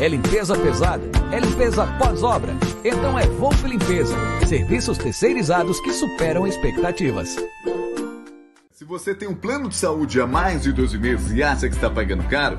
É limpeza pesada? É limpeza pós-obra? Então é Volpe Limpeza. Serviços terceirizados que superam expectativas. Se você tem um plano de saúde há mais de 12 meses e acha que está pagando caro,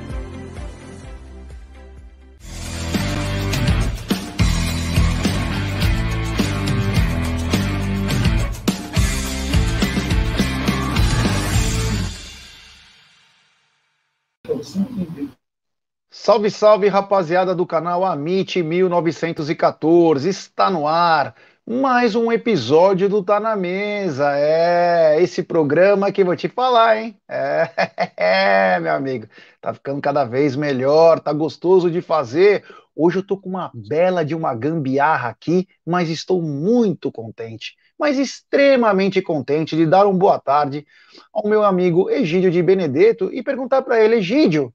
Salve, salve, rapaziada do canal Amit 1914. Está no ar mais um episódio do Tá na Mesa. É esse programa que vou te falar, hein? É, é, meu amigo. Tá ficando cada vez melhor, tá gostoso de fazer. Hoje eu tô com uma bela de uma gambiarra aqui, mas estou muito contente, mas extremamente contente de dar uma boa tarde ao meu amigo Egídio de Benedetto e perguntar para ele, Egídio,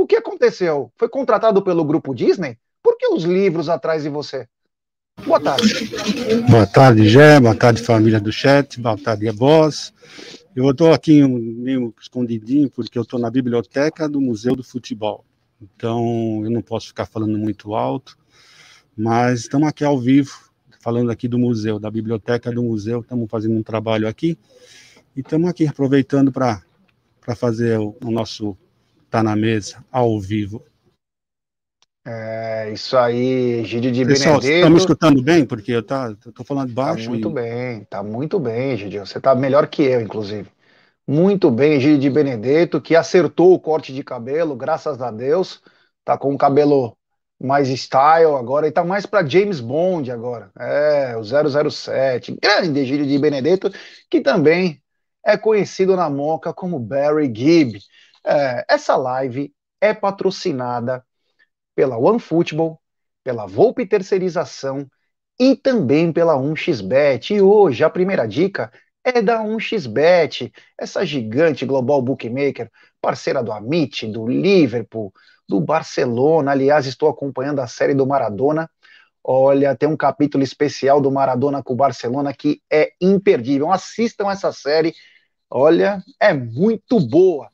o que aconteceu? Foi contratado pelo grupo Disney? Por que os livros atrás de você? Boa tarde. Boa tarde, Gé. Boa tarde, família do chat. Boa tarde, boss. Eu estou aqui meio escondidinho porque eu estou na biblioteca do Museu do Futebol. Então, eu não posso ficar falando muito alto, mas estamos aqui ao vivo, falando aqui do museu, da biblioteca do museu. Estamos fazendo um trabalho aqui e estamos aqui aproveitando para fazer o, o nosso tá na mesa, ao vivo. É, isso aí, Gide de Pessoal, Benedetto. Está me escutando bem? Porque eu tá, tô falando baixo. Tá muito e... bem, tá muito bem, Gide. Você tá melhor que eu, inclusive. Muito bem, Gide de Benedetto, que acertou o corte de cabelo, graças a Deus. Tá com o cabelo mais style agora, e tá mais para James Bond agora. É, o 007. Grande Gide de Benedetto, que também é conhecido na Moca como Barry Gibb. É, essa live é patrocinada pela OneFootball, pela Volpe Terceirização e também pela 1xBet. E hoje a primeira dica é da 1xBet, essa gigante global bookmaker, parceira do Amit, do Liverpool, do Barcelona. Aliás, estou acompanhando a série do Maradona. Olha, tem um capítulo especial do Maradona com o Barcelona que é imperdível. Assistam essa série. Olha, é muito boa.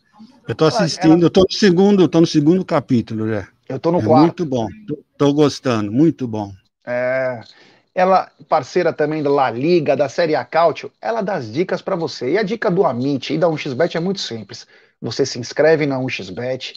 Eu tô assistindo, ela... eu tô no segundo, tô no segundo capítulo, já. Eu tô no é quarto. Muito bom, tô, tô, gostando, muito bom. É, ela, parceira também da La Liga, da Série A Cautio, ela dá as dicas para você. E a dica do Amit e da 1xBet é muito simples. Você se inscreve na 1xBet,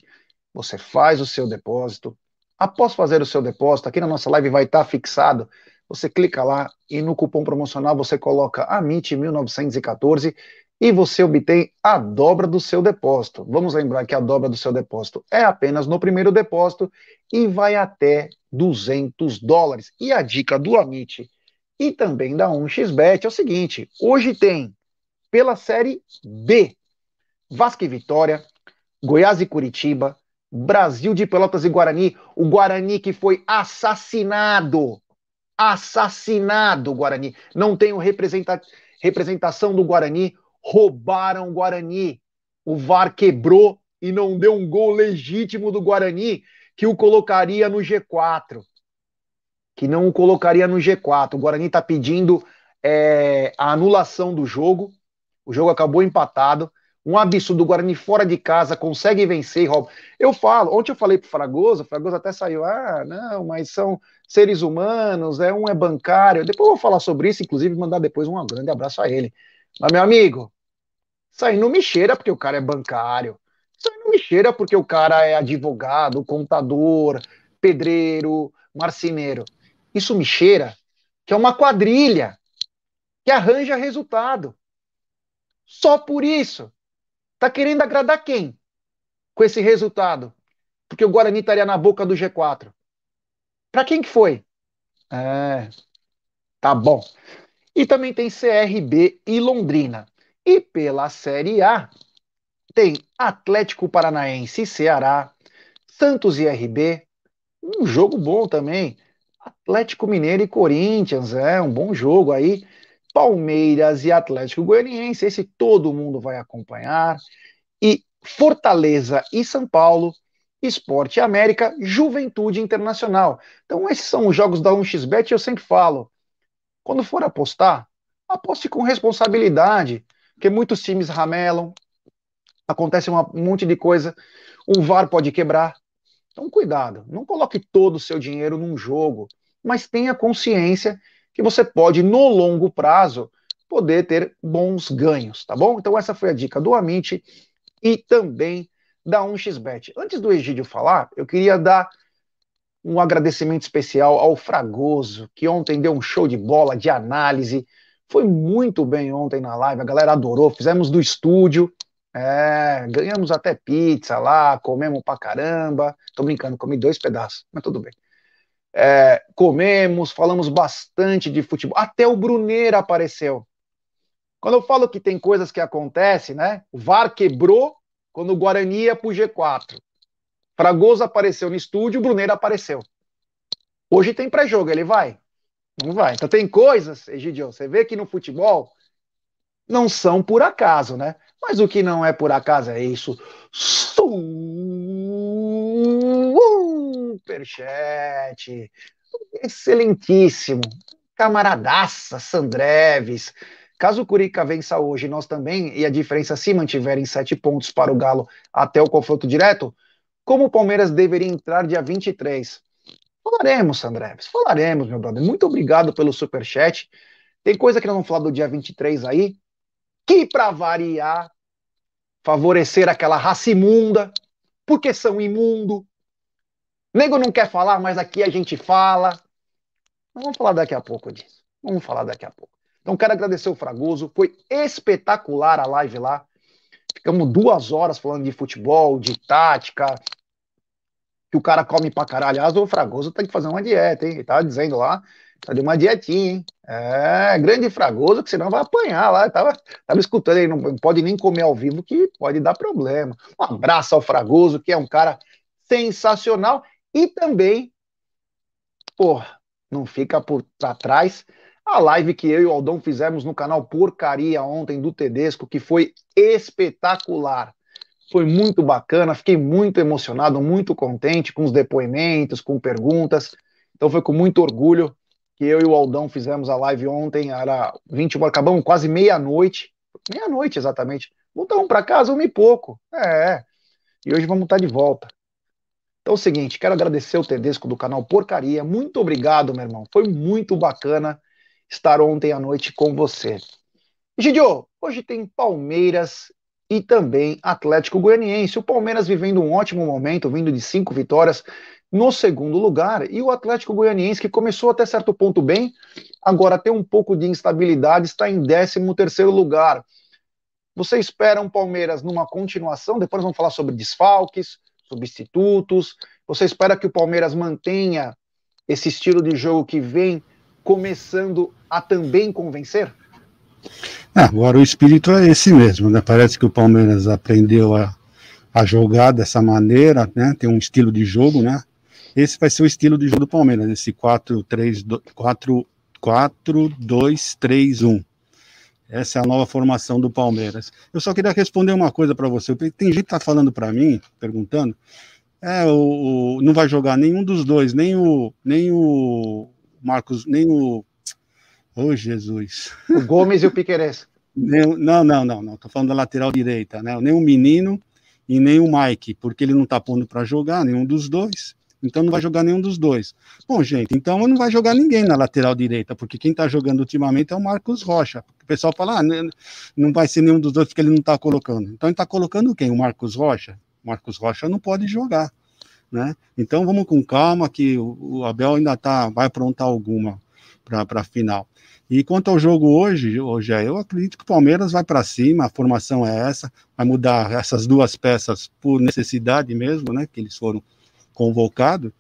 você faz o seu depósito. Após fazer o seu depósito, aqui na nossa live vai estar fixado. Você clica lá e no cupom promocional você coloca AMIT1914 e você obtém a dobra do seu depósito. Vamos lembrar que a dobra do seu depósito é apenas no primeiro depósito e vai até 200 dólares. E a dica do Amit e também da 1xBet é o seguinte: hoje tem pela Série B Vasco e Vitória, Goiás e Curitiba, Brasil de Pelotas e Guarani, o Guarani que foi assassinado. Assassinado, Guarani. Não representa representação do Guarani roubaram o Guarani. O VAR quebrou e não deu um gol legítimo do Guarani que o colocaria no G4. Que não o colocaria no G4. O Guarani está pedindo é, a anulação do jogo. O jogo acabou empatado. Um absurdo, o Guarani fora de casa, consegue vencer e rouba. Eu falo, ontem eu falei pro Fragoso, o Fragoso até saiu, ah, não, mas são seres humanos, é um é bancário. Depois eu vou falar sobre isso, inclusive mandar depois um grande abraço a ele. Mas, meu amigo, isso aí não me cheira porque o cara é bancário. Isso aí não me cheira porque o cara é advogado, contador, pedreiro, marceneiro. Isso me cheira que é uma quadrilha que arranja resultado. Só por isso. Tá querendo agradar quem com esse resultado? Porque o Guarani estaria na boca do G4. Para quem que foi? É, tá bom. E também tem CRB e Londrina. E pela Série A, tem Atlético Paranaense e Ceará, Santos e RB, um jogo bom também. Atlético Mineiro e Corinthians, é um bom jogo aí. Palmeiras e Atlético Goianiense, esse todo mundo vai acompanhar. E Fortaleza e São Paulo, Esporte América, Juventude Internacional. Então, esses são os jogos da 1xBet, eu sempre falo. Quando for apostar, aposte com responsabilidade, porque muitos times ramelam, acontece um monte de coisa, o VAR pode quebrar. Então, cuidado, não coloque todo o seu dinheiro num jogo, mas tenha consciência que você pode, no longo prazo, poder ter bons ganhos, tá bom? Então, essa foi a dica do Amit e também da 1xBet. Antes do Egídio falar, eu queria dar um agradecimento especial ao Fragoso, que ontem deu um show de bola, de análise. Foi muito bem ontem na live, a galera adorou. Fizemos do estúdio, é, ganhamos até pizza lá, comemos pra caramba. Tô brincando, comi dois pedaços, mas tudo bem. É, comemos, falamos bastante de futebol. Até o Bruneiro apareceu. Quando eu falo que tem coisas que acontecem, né? O VAR quebrou quando o Guarani ia pro G4. Fragoso apareceu no estúdio, o Bruneiro apareceu. Hoje tem pré-jogo, ele vai? Não vai. Então tem coisas, Egidio, você vê que no futebol não são por acaso, né? Mas o que não é por acaso é isso. Superchat. Excelentíssimo. Camaradaça, Sandreves. Caso o Curica vença hoje, nós também, e a diferença se mantiver em sete pontos para o Galo até o confronto direto, como o Palmeiras deveria entrar dia 23? Falaremos, Sandreves, falaremos, meu brother. Muito obrigado pelo super chat. Tem coisa que nós vamos falar do dia 23 aí, que para variar, favorecer aquela raça imunda, porque são imundo. Nego não quer falar, mas aqui a gente fala. vamos falar daqui a pouco disso. Vamos falar daqui a pouco. Então quero agradecer o Fragoso, foi espetacular a live lá. Ficamos duas horas falando de futebol, de tática, que o cara come pra caralho. Aliás, o Fragoso tem que fazer uma dieta, hein? Ele tava dizendo lá, tá de uma dietinha, hein? É, grande Fragoso, que senão vai apanhar lá. tava, tava escutando, ele não pode nem comer ao vivo, que pode dar problema. Um abraço ao Fragoso, que é um cara sensacional. E também, porra, não fica por trás a live que eu e o Aldão fizemos no canal Porcaria ontem do Tedesco, que foi espetacular. Foi muito bacana, fiquei muito emocionado, muito contente com os depoimentos, com perguntas. Então foi com muito orgulho que eu e o Aldão fizemos a live ontem, era 20, acabamos quase meia-noite, meia-noite exatamente. Voltamos para casa um e pouco. É. E hoje vamos estar de volta. Então é o seguinte, quero agradecer o Tedesco do canal Porcaria. Muito obrigado, meu irmão. Foi muito bacana estar ontem à noite com você. Gidio, hoje tem Palmeiras e também Atlético Goianiense. O Palmeiras vivendo um ótimo momento, vindo de cinco vitórias no segundo lugar, e o Atlético Goianiense, que começou até certo ponto bem, agora tem um pouco de instabilidade, está em 13 terceiro lugar. Você espera um Palmeiras numa continuação? Depois vamos falar sobre desfalques, substitutos. Você espera que o Palmeiras mantenha esse estilo de jogo que vem começando a também convencer? É, agora o espírito é esse mesmo, né? Parece que o Palmeiras aprendeu a, a jogar dessa maneira, né? Tem um estilo de jogo, né? Esse vai ser o estilo de jogo do Palmeiras, esse 4 3 4 4 2 3 1. Essa é a nova formação do Palmeiras. Eu só queria responder uma coisa para você. Tem gente que tá falando para mim, perguntando, é, o, o, não vai jogar nenhum dos dois, nem o nem o Marcos, nem o Ô, oh, Jesus. O Gomes e o Piqueires. não, não, não, não. Tô falando da lateral direita, né? Nem o menino e nem o Mike, porque ele não tá pondo para jogar nenhum dos dois. Então não vai jogar nenhum dos dois. Bom, gente, então não vai jogar ninguém na lateral direita, porque quem tá jogando ultimamente é o Marcos Rocha. O pessoal fala, ah, não vai ser nenhum dos dois porque ele não tá colocando. Então ele tá colocando quem? O Marcos Rocha? O Marcos Rocha não pode jogar, né? Então vamos com calma que o Abel ainda tá, vai aprontar alguma para a final. E quanto ao jogo hoje, hoje eu acredito que o Palmeiras vai para cima, a formação é essa, vai mudar essas duas peças por necessidade mesmo, né, que eles foram convocados,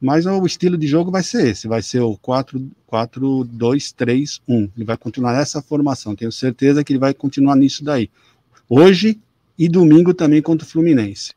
mas o estilo de jogo vai ser esse, vai ser o 4-2-3-1, ele vai continuar nessa formação, tenho certeza que ele vai continuar nisso daí. Hoje e domingo também contra o Fluminense.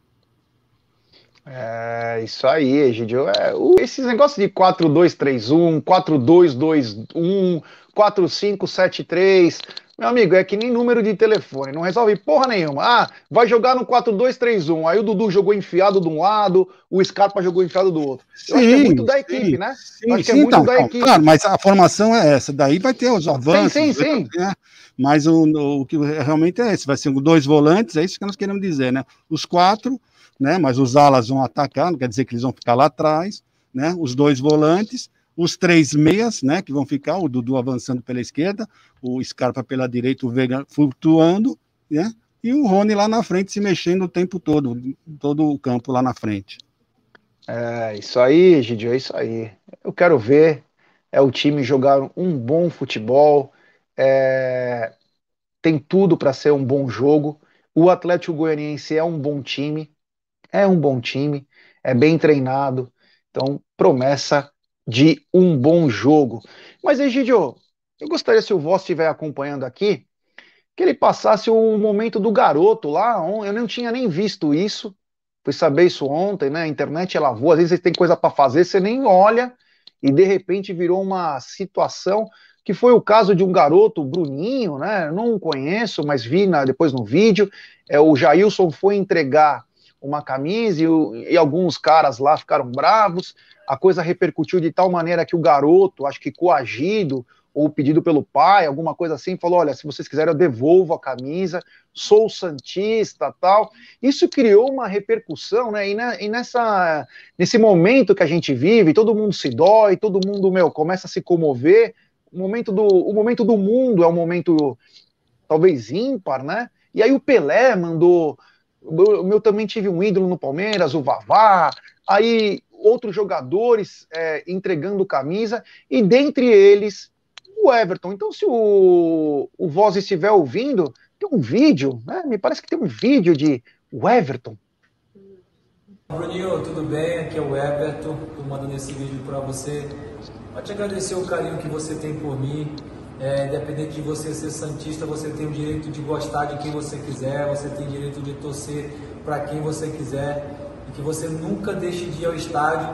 É, isso aí, Egidio. É, esses negócios de 4-2-3-1, 4-2-2-1, 4-5-7-3. Meu amigo, é que nem número de telefone, não resolve porra nenhuma. Ah, vai jogar no 4-2-3-1. Aí o Dudu jogou enfiado de um lado, o Scarpa jogou enfiado do outro. Eu sim, acho que é muito da equipe, sim, né? Sim, acho que é muito então, da equipe. Claro, mas a formação é essa. Daí vai ter os avanços. Sim, sim, sim. Né? Mas o, o que realmente é esse. Vai ser dois volantes, é isso que nós queremos dizer, né? Os quatro né? Mas os alas vão atacar, não quer dizer que eles vão ficar lá atrás, né? Os dois volantes, os três meias, né? Que vão ficar, o Dudu avançando pela esquerda, o Scarpa pela direita, o Veiga flutuando, né? E o Rony lá na frente se mexendo o tempo todo, todo o campo lá na frente. É, isso aí, Gidio, é isso aí. Eu quero ver é o time jogar um bom futebol, é, tem tudo para ser um bom jogo. O Atlético Goianiense é um bom time, é um bom time, é bem treinado, então promessa de um bom jogo. Mas, Egidio, eu gostaria, se o Voss estiver acompanhando aqui, que ele passasse o momento do garoto lá. Eu não tinha nem visto isso. Fui saber isso ontem, né? A internet ela voa, às vezes você tem coisa para fazer, você nem olha, e de repente virou uma situação que foi o caso de um garoto, Bruninho, né? Não conheço, mas vi na, depois no vídeo. É, o Jailson foi entregar uma camisa e, e, alguns caras lá ficaram bravos. A coisa repercutiu de tal maneira que o garoto, acho que coagido ou pedido pelo pai, alguma coisa assim, falou: olha, se vocês quiserem eu devolvo a camisa, sou santista, tal. Isso criou uma repercussão, né? E, na, e nessa nesse momento que a gente vive, todo mundo se dói, todo mundo meu começa a se comover. O momento do o momento do mundo é um momento talvez ímpar, né? E aí o Pelé mandou o meu também tive um ídolo no Palmeiras, o Vavá, aí outros jogadores é, entregando camisa, e dentre eles o Everton. Então, se o, o Voz estiver ouvindo, tem um vídeo, né? Me parece que tem um vídeo de o Everton. Bruninho, tudo bem? Aqui é o Everton, estou mandando esse vídeo para você. Para te agradecer o carinho que você tem por mim, é, independente de você ser santista, você tem o direito de gostar de quem você quiser, você tem o direito de torcer para quem você quiser e que você nunca deixe de ir ao estádio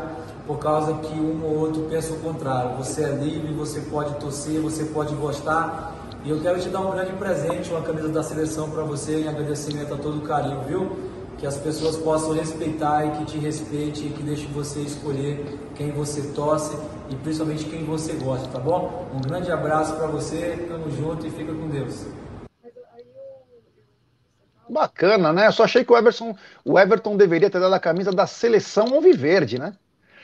por causa que um ou outro pensa o contrário. Você é livre, você pode torcer, você pode gostar. E eu quero te dar um grande presente, uma camisa da seleção para você em agradecimento a todo o carinho, viu? que as pessoas possam respeitar e que te respeite e que deixe você escolher quem você torce e principalmente quem você gosta, tá bom? Um grande abraço para você, tamo junto e fica com Deus. Bacana, né? Eu só achei que o Everton, o Everton deveria ter dado a camisa da seleção Alviverde, né?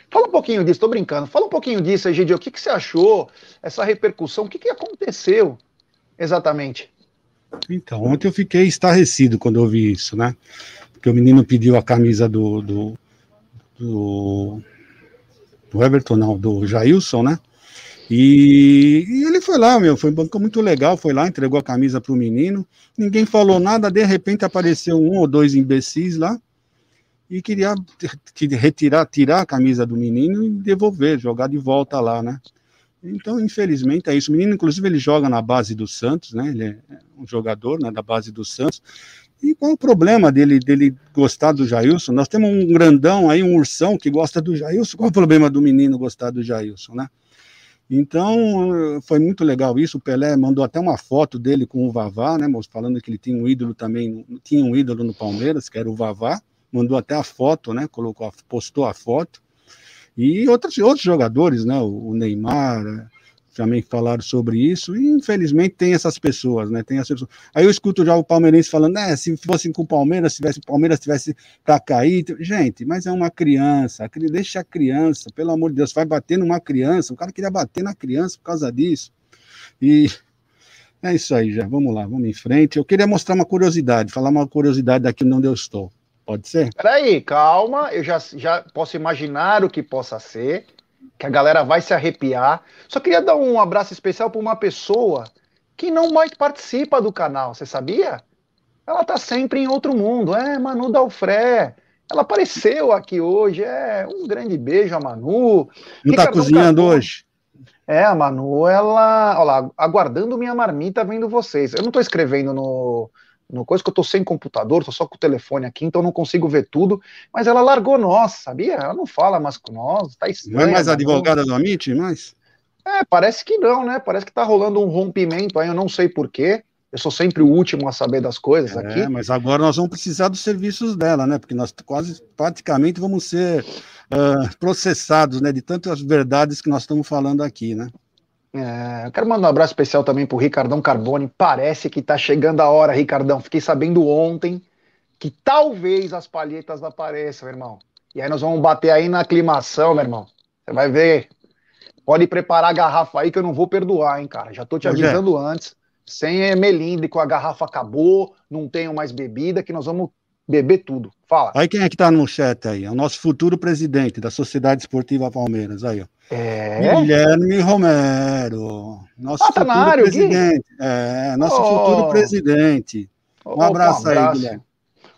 Fala um pouquinho disso, tô brincando. Fala um pouquinho disso, Egidio. O que, que você achou? Essa repercussão, o que, que aconteceu exatamente? Então, ontem eu fiquei estarrecido quando eu vi isso, né? Porque o menino pediu a camisa do, do, do, do Everton, não, do Jailson, né? E, e, ele foi lá, meu, foi um banco muito legal, foi lá, entregou a camisa pro menino, ninguém falou nada, de repente apareceu um ou dois imbecis lá e queria retirar, tirar a camisa do menino e devolver, jogar de volta lá, né? Então, infelizmente, é isso. O menino, inclusive, ele joga na base do Santos, né? Ele é um jogador né, da base do Santos. E qual o problema dele, dele gostar do Jailson? Nós temos um grandão aí, um ursão que gosta do Jailson. Qual o problema do menino gostar do Jailson, né? Então, foi muito legal isso. O Pelé mandou até uma foto dele com o Vavá, né? Falando que ele tinha um ídolo também, tinha um ídolo no Palmeiras, que era o Vavá. Mandou até a foto, né? Colocou, postou a foto. E outros, outros jogadores, né? O Neymar, também falaram sobre isso, e infelizmente tem essas pessoas, né? Tem essas pessoas. Aí eu escuto já o palmeirense falando, né, se fosse com o Palmeiras, se tivesse, o Palmeiras tivesse para cair. Gente, mas é uma criança, deixa a criança, pelo amor de Deus, vai bater numa criança. O cara queria bater na criança por causa disso. E é isso aí, já. Vamos lá, vamos em frente. Eu queria mostrar uma curiosidade, falar uma curiosidade daqui onde eu estou. Pode ser? Peraí, calma, eu já, já posso imaginar o que possa ser que a galera vai se arrepiar. Só queria dar um abraço especial para uma pessoa que não mais participa do canal, você sabia? Ela tá sempre em outro mundo, é Manu Dalfré. Ela apareceu aqui hoje, é um grande beijo a Manu. Não tá cozinhando hoje? É, a Manu, ela, olha lá, aguardando minha marmita vendo vocês. Eu não tô escrevendo no, no coisa que eu tô sem computador, tô só com o telefone aqui, então não consigo ver tudo, mas ela largou nós, sabia? Ela não fala mais com nós, tá estranho. Não é mais advogada do Amit, mas? É, parece que não, né? Parece que tá rolando um rompimento aí, eu não sei porquê. Eu sou sempre o último a saber das coisas é, aqui. Mas agora nós vamos precisar dos serviços dela, né? Porque nós quase praticamente vamos ser uh, processados, né? De tantas verdades que nós estamos falando aqui, né? É, eu quero mandar um abraço especial também pro Ricardão Carbone. Parece que tá chegando a hora, Ricardão. Fiquei sabendo ontem que talvez as palhetas apareçam, meu irmão. E aí nós vamos bater aí na aclimação, meu irmão. Você vai ver. Pode preparar a garrafa aí que eu não vou perdoar, hein, cara. Já tô te avisando antes. Sem melindre, com a garrafa acabou, não tenho mais bebida, que nós vamos beber tudo. Fala. Aí quem é que tá no chat aí? É o nosso futuro presidente da Sociedade Esportiva Palmeiras. Aí, ó. É. Guilherme Romero, nosso ah, tá futuro área, presidente. É, nosso oh. futuro presidente. Um abraço, um abraço aí, Guilherme.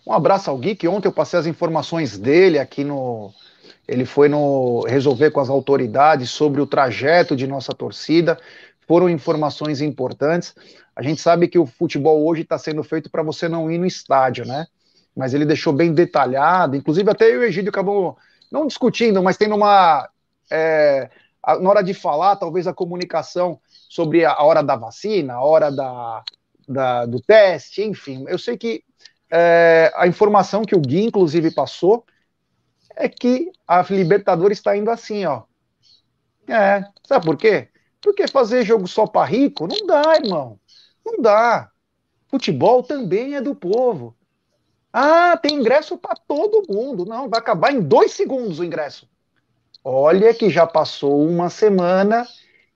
Um abraço ao Gui, que ontem eu passei as informações dele aqui no. Ele foi no resolver com as autoridades sobre o trajeto de nossa torcida. Foram informações importantes. A gente sabe que o futebol hoje está sendo feito para você não ir no estádio, né? Mas ele deixou bem detalhado. Inclusive, até eu e o Egídio acabou não discutindo, mas tendo uma é, na hora de falar, talvez a comunicação sobre a hora da vacina, a hora da, da do teste, enfim. Eu sei que é, a informação que o Gui, inclusive, passou é que a Libertadores está indo assim, ó. É, sabe por quê? Porque fazer jogo só para rico não dá, irmão. Não dá. Futebol também é do povo. Ah, tem ingresso para todo mundo. Não, vai acabar em dois segundos o ingresso. Olha que já passou uma semana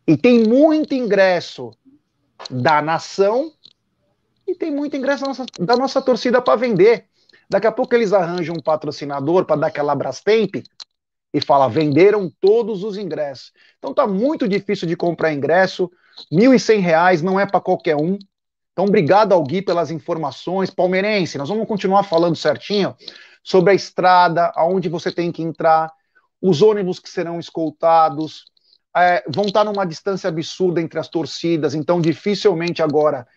e tem muito ingresso da nação e tem muito ingresso da nossa, da nossa torcida para vender. Daqui a pouco eles arranjam um patrocinador para dar aquela Brastemp e fala: venderam todos os ingressos. Então tá muito difícil de comprar ingresso. R$ 1.100 não é para qualquer um. Então, obrigado ao Gui pelas informações. Palmeirense, nós vamos continuar falando certinho sobre a estrada, aonde você tem que entrar, os ônibus que serão escoltados é, vão estar numa distância absurda entre as torcidas, então dificilmente agora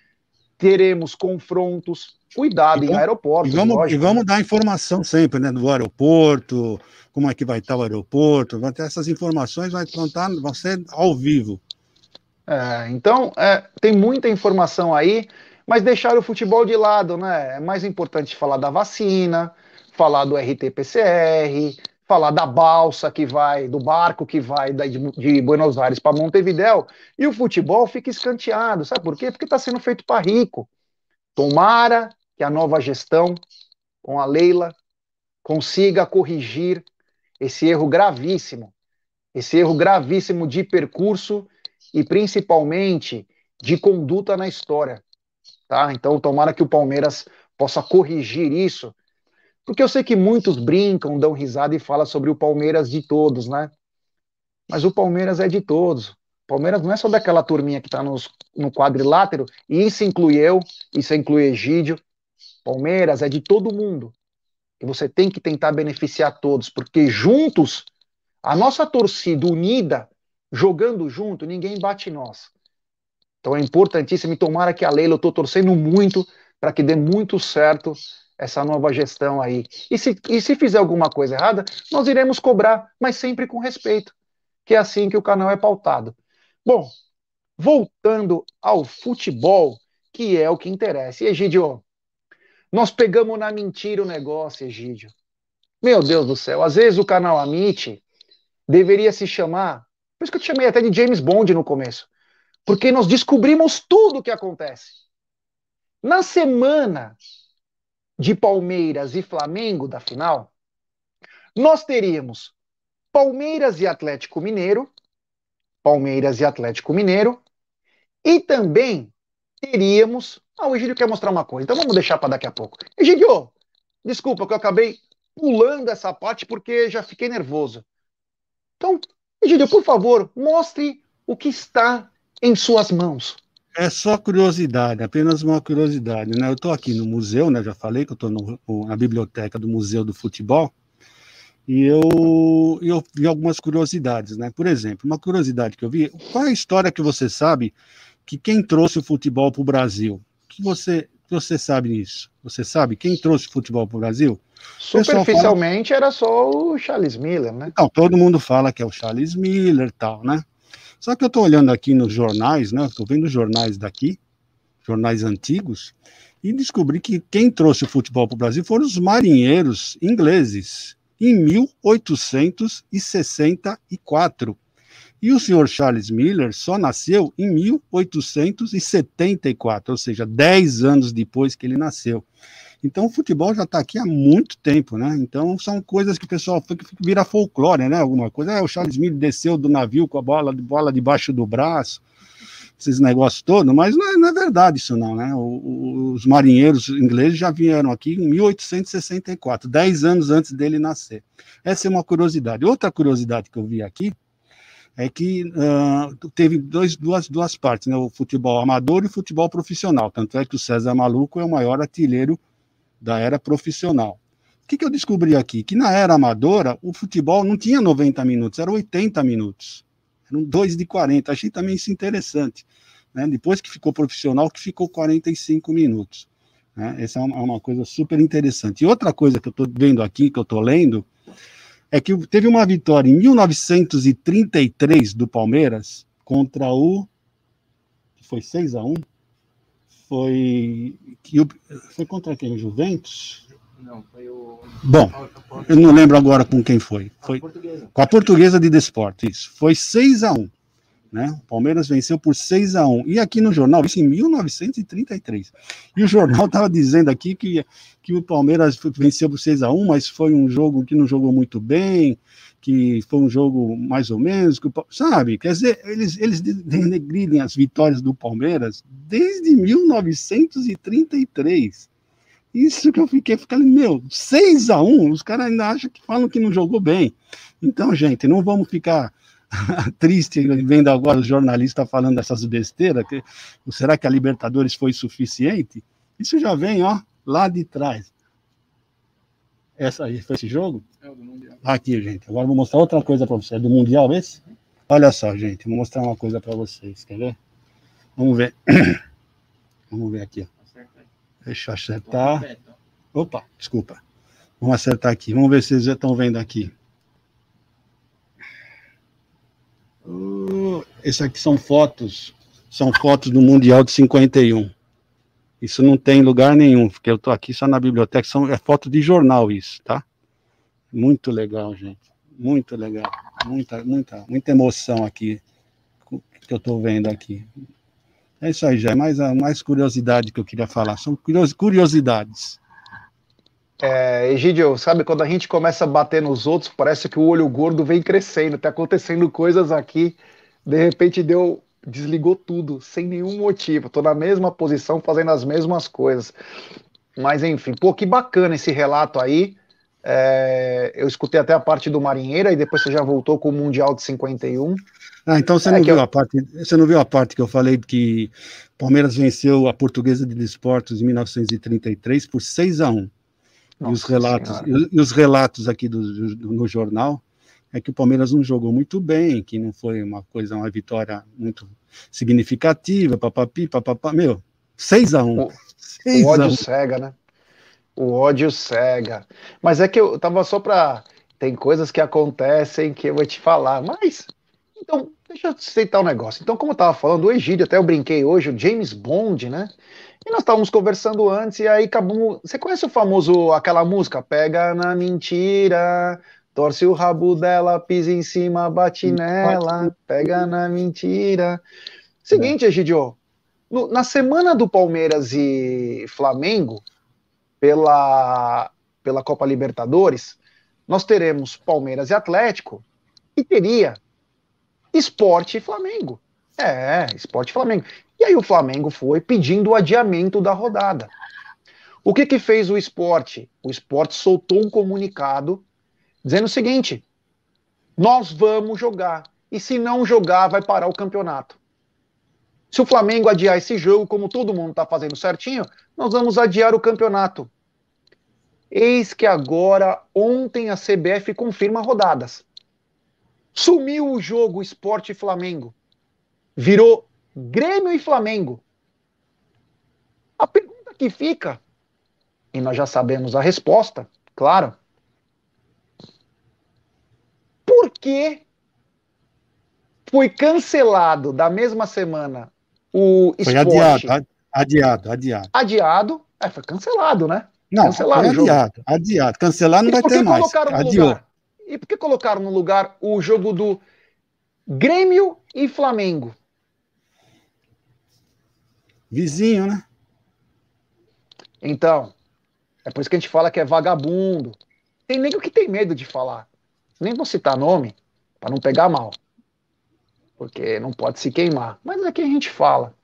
teremos confrontos. Cuidado e em aeroportos. E vamos, e vamos dar informação sempre, né? Do aeroporto, como é que vai estar o aeroporto, vai ter essas informações, vai contar, vão ser ao vivo. É, então, é, tem muita informação aí, mas deixar o futebol de lado, né? É mais importante falar da vacina, falar do RT-PCR, falar da balsa que vai, do barco que vai de, Buenos Aires para Montevidéu, e o futebol fica escanteado. Sabe por quê? Porque está sendo feito para rico. Tomara que a nova gestão, com a Leila, consiga corrigir esse erro gravíssimo, esse erro gravíssimo de percurso e principalmente de conduta na história. Tá? Então, tomara que o Palmeiras possa corrigir isso porque eu sei que muitos brincam, dão risada e falam sobre o Palmeiras de todos, né? Mas o Palmeiras é de todos. Palmeiras não é só daquela turminha que está no quadrilátero, e isso inclui eu, isso inclui Egídio. Palmeiras é de todo mundo. E você tem que tentar beneficiar todos, porque juntos, a nossa torcida unida, jogando junto, ninguém bate nós. Então é importantíssimo, e tomara que a Leila, eu estou torcendo muito para que dê muito certo essa nova gestão aí. E se, e se fizer alguma coisa errada, nós iremos cobrar, mas sempre com respeito, que é assim que o canal é pautado. Bom, voltando ao futebol, que é o que interessa. E Egidio, nós pegamos na mentira o negócio, Egídio. Meu Deus do céu, às vezes o canal Amit deveria se chamar, por isso que eu te chamei até de James Bond no começo, porque nós descobrimos tudo o que acontece. Na semana de Palmeiras e Flamengo da final, nós teríamos Palmeiras e Atlético Mineiro, Palmeiras e Atlético Mineiro, e também teríamos. Ah, o Egídio quer mostrar uma coisa, então vamos deixar para daqui a pouco. Egídio, desculpa que eu acabei pulando essa parte porque já fiquei nervoso. Então, Egídio, por favor, mostre o que está em suas mãos. É só curiosidade, apenas uma curiosidade. Né? Eu estou aqui no museu, né? já falei que eu estou na biblioteca do Museu do Futebol, e eu, eu vi algumas curiosidades. Né? Por exemplo, uma curiosidade que eu vi, qual é a história que você sabe que quem trouxe o futebol para o Brasil? Que você, você sabe disso? Você sabe quem trouxe o futebol para o Brasil? Superficialmente fala... era só o Charles Miller, né? Então, todo mundo fala que é o Charles Miller tal, né? Só que eu estou olhando aqui nos jornais, né? Estou vendo jornais daqui, jornais antigos, e descobri que quem trouxe o futebol para o Brasil foram os marinheiros ingleses, em 1864. E o senhor Charles Miller só nasceu em 1874, ou seja, 10 anos depois que ele nasceu. Então o futebol já está aqui há muito tempo, né? Então são coisas que o pessoal vira folclore, né? Alguma coisa. É, o Charles Miller desceu do navio com a bola, bola debaixo do braço, esses negócios todos, mas não é, não é verdade isso não, né? O, os marinheiros ingleses já vieram aqui em 1864, 10 anos antes dele nascer. Essa é uma curiosidade. Outra curiosidade que eu vi aqui é que uh, teve dois, duas, duas partes, né, o futebol amador e o futebol profissional. Tanto é que o César Maluco é o maior artilheiro da era profissional. O que, que eu descobri aqui? Que na era amadora, o futebol não tinha 90 minutos, era 80 minutos. Eram dois de 40. Achei também isso interessante. Né? Depois que ficou profissional, que ficou 45 minutos. Né? Essa é uma, é uma coisa super interessante. E outra coisa que eu estou vendo aqui, que eu estou lendo, é que teve uma vitória em 1933 do Palmeiras contra o foi 6 a 1 foi que foi contra quem? O Juventus? Não, foi o Bom, eu não lembro agora com quem foi. Foi com a Portuguesa de Desporto, isso. Foi 6 a 1 né? O Palmeiras venceu por 6 a 1 E aqui no jornal, isso em 1933. E o jornal estava dizendo aqui que, que o Palmeiras venceu por 6 a 1 mas foi um jogo que não jogou muito bem, que foi um jogo mais ou menos, que, sabe? Quer dizer, eles, eles denegridem as vitórias do Palmeiras desde 1933. Isso que eu fiquei ficando, meu, 6 a 1 os caras ainda acham que falam que não jogou bem. Então, gente, não vamos ficar triste vendo agora os jornalistas falando essas besteiras, que, será que a Libertadores foi suficiente? Isso já vem, ó, lá de trás. Essa aí, foi esse jogo? É o do Mundial. Aqui, gente. Agora vou mostrar outra coisa para vocês. É do Mundial esse? Olha só, gente. Vou mostrar uma coisa para vocês. Quer ver? Vamos ver. Vamos ver aqui. Deixa eu acertar. Opa, desculpa. Vamos acertar aqui. Vamos ver se vocês já estão vendo aqui. Uh, esse aqui são fotos, são fotos do Mundial de 51. Isso não tem lugar nenhum, porque eu tô aqui só na biblioteca, são, é foto de jornal isso, tá? Muito legal, gente. Muito legal. Muita, muita, muita emoção aqui que eu tô vendo aqui. É isso aí, já é mais, mais curiosidade que eu queria falar. São curiosidades. É, Egidio, sabe quando a gente começa a bater nos outros, parece que o olho gordo vem crescendo, tá acontecendo coisas aqui, de repente deu, desligou tudo, sem nenhum motivo, tô na mesma posição, fazendo as mesmas coisas. Mas enfim, pô, que bacana esse relato aí. É, eu escutei até a parte do Marinheira e depois você já voltou com o Mundial de 51. Ah, então você, é não viu eu... a parte, você não viu a parte que eu falei que Palmeiras venceu a Portuguesa de Desportos em 1933 por 6 a 1 Nossa e os relatos e, os relatos aqui do, do, no jornal é que o Palmeiras não jogou muito bem, que não foi uma coisa, uma vitória muito significativa, papapi, papapá, meu, 6 a 1 O, o ódio cega, né? O ódio cega. Mas é que eu tava só para tem coisas que acontecem que eu vou te falar, mas então, deixa eu aceitar um negócio. Então, como eu tava falando, o Egídio, até eu brinquei hoje, o James Bond, né? E nós estávamos conversando antes, e aí acabamos. Você conhece o famoso, aquela música? Pega na mentira, torce o rabo dela, pisa em cima, bate nela, pega na mentira. Seguinte, Egidio, no, na semana do Palmeiras e Flamengo, pela, pela Copa Libertadores, nós teremos Palmeiras e Atlético, e teria Esporte e Flamengo. É, Esporte e Flamengo. E aí o Flamengo foi pedindo o adiamento da rodada. O que que fez o esporte? O esporte soltou um comunicado dizendo o seguinte: nós vamos jogar. E se não jogar, vai parar o campeonato. Se o Flamengo adiar esse jogo, como todo mundo está fazendo certinho, nós vamos adiar o campeonato. Eis que agora, ontem, a CBF confirma rodadas. Sumiu o jogo Esporte Flamengo. Virou Grêmio e Flamengo. A pergunta que fica, e nós já sabemos a resposta, claro. Por que foi cancelado da mesma semana o foi esporte? Adiado, adiado, adiado. Adiado, é, foi cancelado, né? Não, cancelado foi adiado, adiado. Cancelar não e vai ter mais. Adiou. Lugar? E por que colocaram no lugar o jogo do Grêmio e Flamengo? Vizinho, né? Então, é por isso que a gente fala que é vagabundo. Tem nego que tem medo de falar. Nem vou citar nome, para não pegar mal. Porque não pode se queimar. Mas é que a gente fala.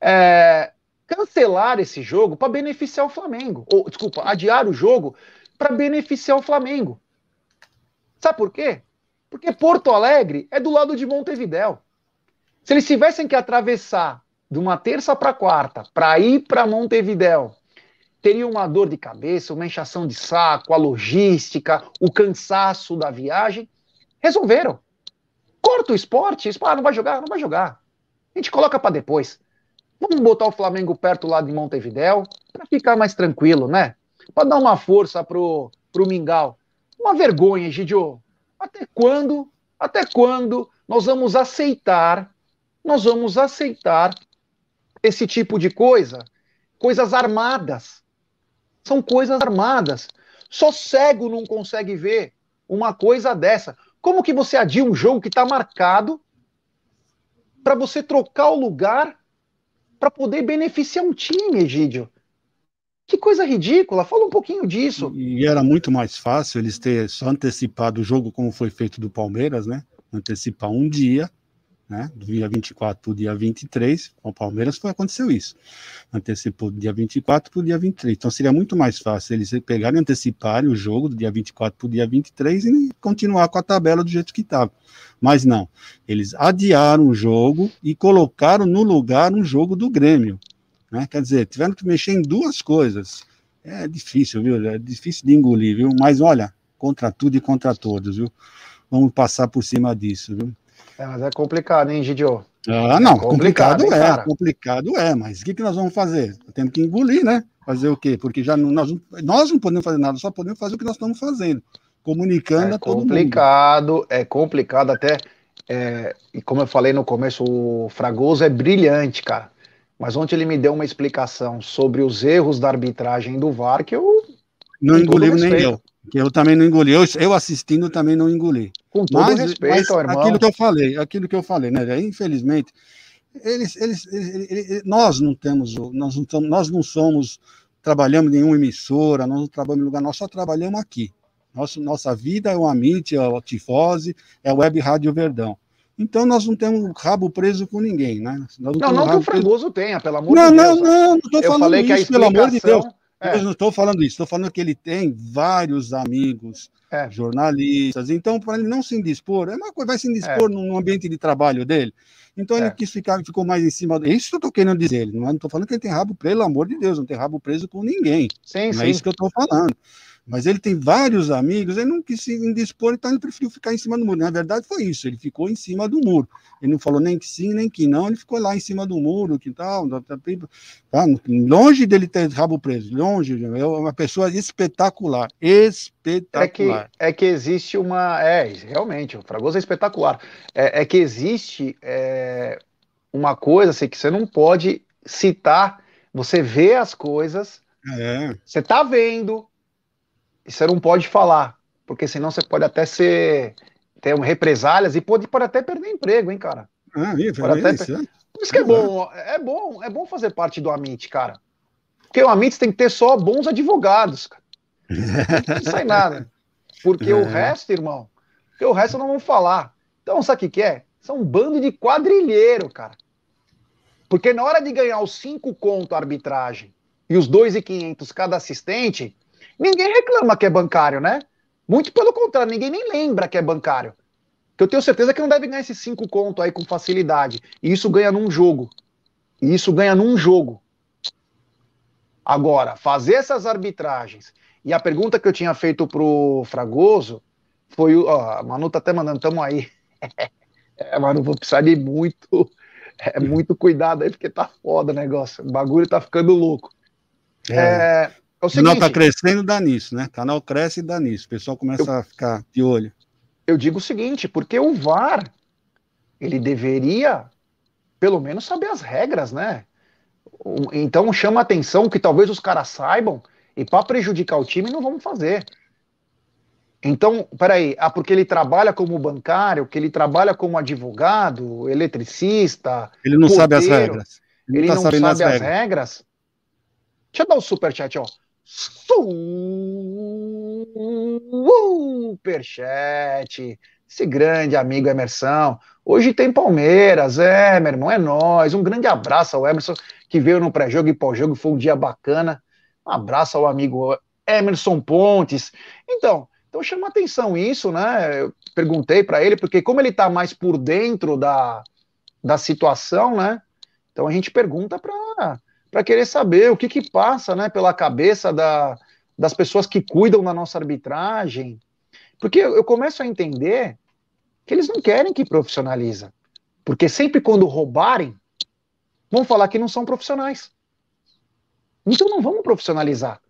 É, cancelar esse jogo para beneficiar o Flamengo. Ou, desculpa, adiar o jogo para beneficiar o Flamengo. Sabe por quê? Porque Porto Alegre é do lado de Montevidéu. Se eles tivessem que atravessar de uma terça para quarta para ir para Montevidéu, teria uma dor de cabeça, uma enchação de saco, a logística, o cansaço da viagem. Resolveram. Corta o esporte, ah, não vai jogar, não vai jogar. A gente coloca para depois. Vamos botar o Flamengo perto lá de Montevidéu para ficar mais tranquilo, né? Para dar uma força pro, pro Mingau. Uma vergonha, Gidio. Até quando? Até quando nós vamos aceitar? Nós vamos aceitar esse tipo de coisa? Coisas armadas. São coisas armadas. Só cego não consegue ver uma coisa dessa. Como que você adia um jogo que está marcado para você trocar o lugar para poder beneficiar um time, Egídio? Que coisa ridícula, fala um pouquinho disso. E era muito mais fácil eles ter só antecipado o jogo como foi feito do Palmeiras, né? Antecipar um dia, né? Do dia 24 para o dia 23. Com o Palmeiras foi, aconteceu isso. Antecipou do dia 24 para o dia 23. Então seria muito mais fácil eles pegarem e anteciparem o jogo do dia 24 para o dia 23 e continuar com a tabela do jeito que estava. Mas não, eles adiaram o jogo e colocaram no lugar um jogo do Grêmio. Né? Quer dizer, tiveram que mexer em duas coisas. É difícil, viu? É difícil de engolir, viu? Mas olha, contra tudo e contra todos, viu? Vamos passar por cima disso, viu? É, mas é complicado, hein, Gidio? Ah, não, é complicado, complicado hein, é, complicado é, mas o que, que nós vamos fazer? Temos que engolir, né? Fazer o quê? Porque já não, nós, nós não podemos fazer nada, só podemos fazer o que nós estamos fazendo, comunicando é a todo complicado, mundo. É complicado, até, é, e como eu falei no começo, o Fragoso é brilhante, cara. Mas ontem ele me deu uma explicação sobre os erros da arbitragem do VAR que eu. Não engoli nem eu. Eu também não engoli. Eu, eu assistindo também não engoli. Com todo mas, respeito, mas irmão. Aquilo que eu falei, aquilo que eu falei, né? Infelizmente, eles, eles, eles, eles nós não temos, nós não, somos, nós não somos, trabalhamos em nenhuma emissora, nós não trabalhamos em lugar, nós só trabalhamos aqui. Nossa, nossa vida é o Amit, é o Tifose, é a Web Rádio Verdão. Então nós não temos rabo preso com ninguém, né? não, não, que o Fragoso preso... tenha, pelo amor não, de Deus. Não, não, não, estou falando isso, a pelo amor de Deus. É. Eu não estou falando isso, estou falando que ele tem vários amigos é. jornalistas. Então, para ele não se indispor, é uma coisa, vai se indispor é. no ambiente de trabalho dele. Então ele é. quis ficar, ficou mais em cima. Do... Isso que eu estou querendo dizer. Não estou falando que ele tem rabo, pelo amor de Deus, não tem rabo preso com ninguém. Sim, não sim. é isso que eu estou falando. Mas ele tem vários amigos, ele não quis se indispor, então ele preferiu ficar em cima do muro. Na verdade, foi isso, ele ficou em cima do muro. Ele não falou nem que sim, nem que não, ele ficou lá em cima do muro, que tal, tá, longe dele ter rabo preso, longe, é uma pessoa espetacular, espetacular. É que, é que existe uma, é, realmente, o Fragoso é espetacular, é, é que existe é, uma coisa assim, que você não pode citar, você vê as coisas, é. você tá vendo, você não pode falar, porque senão você pode até ser ter represálias e pode, pode até perder emprego, hein, cara. Ah, isso, pode até isso, per... Por isso que é bom, é bom, é bom fazer parte do Amit, cara. Porque o Amit tem que ter só bons advogados, cara. Não sai nada. Porque é. o resto, irmão, porque o resto não vamos falar. Então, sabe o que, que é? São um bando de quadrilheiro, cara. Porque na hora de ganhar os cinco conto a arbitragem e os dois e quinhentos cada assistente, Ninguém reclama que é bancário, né? Muito pelo contrário, ninguém nem lembra que é bancário. Que eu tenho certeza que não deve ganhar esses cinco conto aí com facilidade. E isso ganha num jogo. E isso ganha num jogo. Agora, fazer essas arbitragens. E a pergunta que eu tinha feito pro Fragoso foi. Ó, a Manu tá até mandando, tamo aí. é, Manu, vou precisar de muito. É, muito cuidado aí, porque tá foda o negócio. O bagulho tá ficando louco. É. é é o canal está crescendo, dá nisso, né? Canal cresce e dá nisso. O pessoal começa eu, a ficar de olho. Eu digo o seguinte, porque o VAR, ele deveria, pelo menos, saber as regras, né? Então chama atenção que talvez os caras saibam e para prejudicar o time não vamos fazer. Então, peraí, ah, porque ele trabalha como bancário, que ele trabalha como advogado, eletricista. Ele não porteiro, sabe as regras. Ele, ele tá não sabe as regras. regras. Deixa eu dar o um superchat, ó. Superchat. Esse grande amigo Emerson. Hoje tem Palmeiras, é, meu irmão, é nós. Um grande abraço ao Emerson, que veio no pré-jogo e pós-jogo, foi um dia bacana. Um abraço ao amigo Emerson Pontes. Então, então chama atenção isso, né? Eu perguntei para ele, porque como ele está mais por dentro da, da situação, né? Então a gente pergunta para para querer saber o que, que passa né, pela cabeça da, das pessoas que cuidam da nossa arbitragem. Porque eu começo a entender que eles não querem que profissionaliza. Porque sempre quando roubarem, vão falar que não são profissionais. Então não vamos profissionalizar.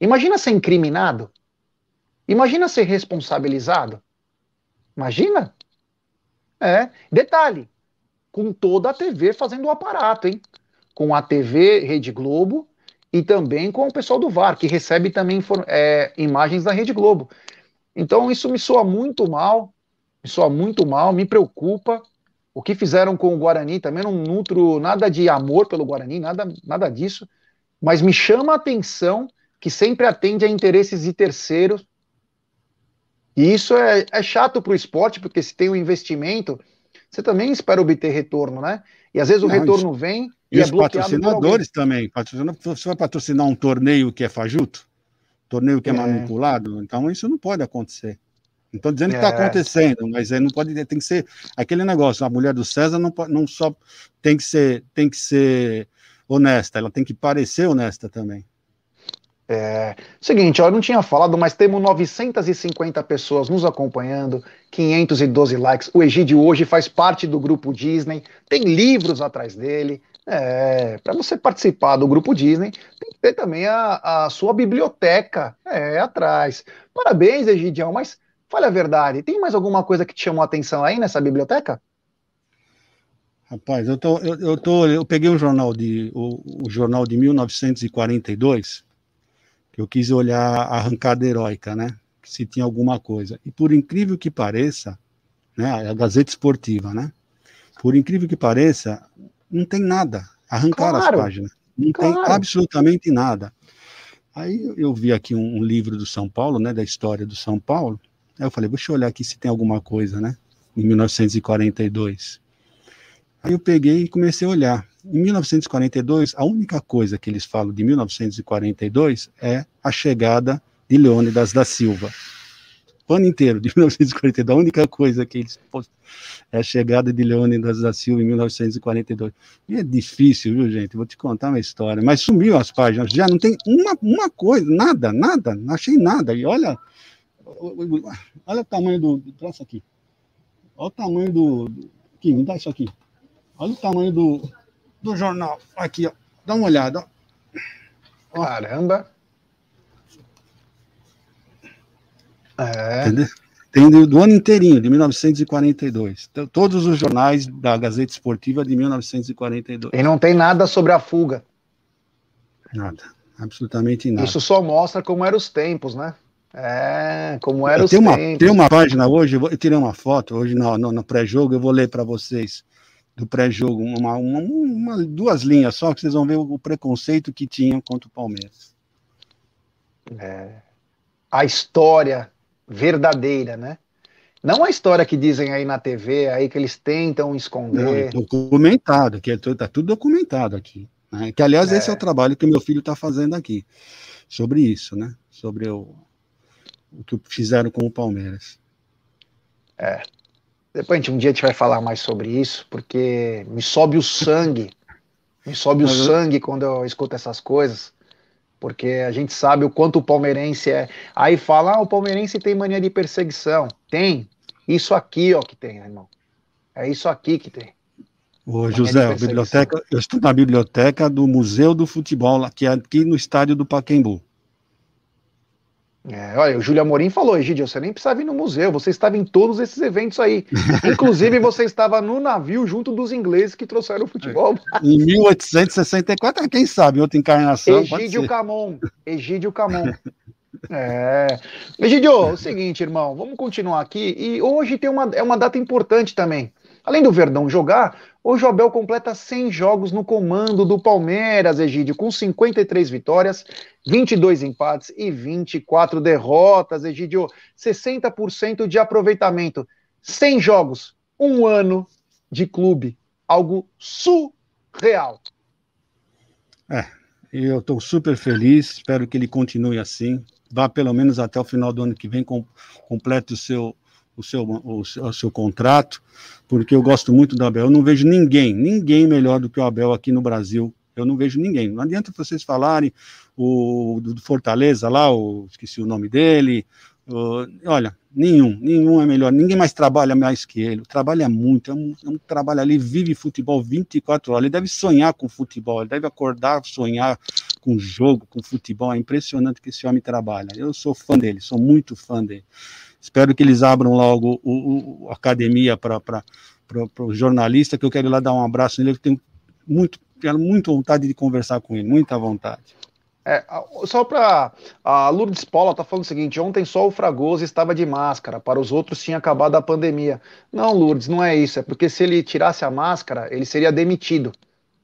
Imagina ser incriminado. Imagina ser responsabilizado. Imagina? É. Detalhe, com toda a TV fazendo o aparato, hein? Com a TV Rede Globo e também com o pessoal do VAR, que recebe também é, imagens da Rede Globo. Então isso me soa muito mal, me soa muito mal, me preocupa. O que fizeram com o Guarani também não nutro nada de amor pelo Guarani, nada, nada disso, mas me chama a atenção que sempre atende a interesses de terceiros. E isso é, é chato para o esporte, porque se tem um investimento, você também espera obter retorno, né? E às vezes o não, retorno isso... vem e, e é os patrocinadores também. Você vai patrocinar um torneio que é fajuto? Torneio que é, é manipulado? Então isso não pode acontecer. Não estou dizendo que está é. acontecendo, mas é, não pode, tem que ser aquele negócio. A mulher do César não, não só tem que ser, tem que ser honesta, ela tem que parecer honesta também. É, seguinte, eu não tinha falado, mas temos 950 pessoas nos acompanhando, 512 likes. O Egídio hoje faz parte do grupo Disney, tem livros atrás dele. É, para você participar do grupo Disney, tem que ter também a, a sua biblioteca é, atrás. Parabéns, Egidião, mas fale a verdade, tem mais alguma coisa que te chamou a atenção aí nessa biblioteca? Rapaz, eu, tô, eu, eu, tô, eu peguei um jornal de, o, o jornal de 1942, que eu quis olhar a arrancada heróica, né? Se tinha alguma coisa. E por incrível que pareça, né, a Gazeta Esportiva, né? Por incrível que pareça, não tem nada. Arrancaram claro, as páginas. Não claro. tem absolutamente nada. Aí eu vi aqui um, um, livro do São Paulo, né, da história do São Paulo. Aí eu falei, deixa eu olhar aqui se tem alguma coisa, né? Em 1942. Aí eu peguei e comecei a olhar. Em 1942, a única coisa que eles falam de 1942 é a chegada de Leônidas da Silva. O ano inteiro, de 1942, a única coisa que eles é a chegada de Leônidas da Silva em 1942. E é difícil, viu, gente? Vou te contar uma história. Mas sumiu as páginas, já não tem uma, uma coisa, nada, nada, não achei nada. E olha, olha o tamanho do. Traça aqui. Olha o tamanho do. Aqui, me dá isso aqui. Olha o tamanho do, do jornal. Aqui, ó. Dá uma olhada. Ó. Caramba. É. Entendeu? Tem do, do, ano inteirinho, de 1942. Então, todos os jornais da Gazeta Esportiva de 1942. E não tem nada sobre a fuga. Nada, absolutamente nada. Isso só mostra como eram os tempos, né? É, como eram os uma, tempos. Tem uma página hoje, eu tirei uma foto hoje no, no, no pré-jogo, eu vou ler para vocês do pré-jogo, uma, uma, uma, duas linhas só, que vocês vão ver o, preconceito que tinham contra o Palmeiras. É. A história verdadeira, né? Não a história que dizem aí na TV, aí que eles tentam esconder. Não, é documentado, que está é tudo documentado aqui. Né? Que, aliás, é. esse é o trabalho que meu filho está fazendo aqui, sobre isso, né? Sobre o, o que fizeram com o Palmeiras. É. Depois um dia a gente vai falar mais sobre isso, porque me sobe o sangue. Me sobe o sangue quando eu escuto essas coisas porque a gente sabe o quanto o palmeirense é. Aí fala, ah, o palmeirense tem mania de perseguição. Tem. Isso aqui, ó, que tem, irmão. É isso aqui que tem. Ô, José, a biblioteca, eu estou na biblioteca do Museu do Futebol, que é aqui no estádio do Paquembu. É, olha, o Júlio Amorim falou, Egidio, você nem precisava ir no museu, você estava em todos esses eventos aí. Inclusive, você estava no navio junto dos ingleses que trouxeram o futebol. Em 1864, quem sabe, outra encarnação. Egídio Camon. Egídio Camon. É. Egidio, é o seguinte, irmão, vamos continuar aqui. E hoje tem uma, é uma data importante também. Além do Verdão jogar, o Abel completa 100 jogos no comando do Palmeiras, Egídio, com 53 vitórias, 22 empates e 24 derrotas, Egídio. 60% de aproveitamento. 100 jogos, um ano de clube. Algo surreal. É, eu estou super feliz, espero que ele continue assim. Vá pelo menos até o final do ano que vem, com, complete o seu o seu, o, o seu contrato, porque eu gosto muito do Abel. Eu não vejo ninguém, ninguém melhor do que o Abel aqui no Brasil. Eu não vejo ninguém. Não adianta vocês falarem o do Fortaleza lá, o, esqueci o nome dele. O, olha, nenhum, nenhum é melhor. Ninguém mais trabalha mais que ele. Trabalha muito, é um, é um trabalho ali, vive futebol 24 horas. Ele deve sonhar com futebol, ele deve acordar, sonhar com jogo, com futebol. É impressionante que esse homem trabalha. Eu sou fã dele, sou muito fã dele. Espero que eles abram logo o, o academia para o jornalista, que eu quero ir lá dar um abraço nele, eu tenho muito, tenho muito vontade de conversar com ele, muita vontade. É, só para a Lourdes Paula tá falando o seguinte: ontem só o Fragoso estava de máscara, para os outros tinha acabado a pandemia. Não, Lourdes, não é isso. É porque se ele tirasse a máscara, ele seria demitido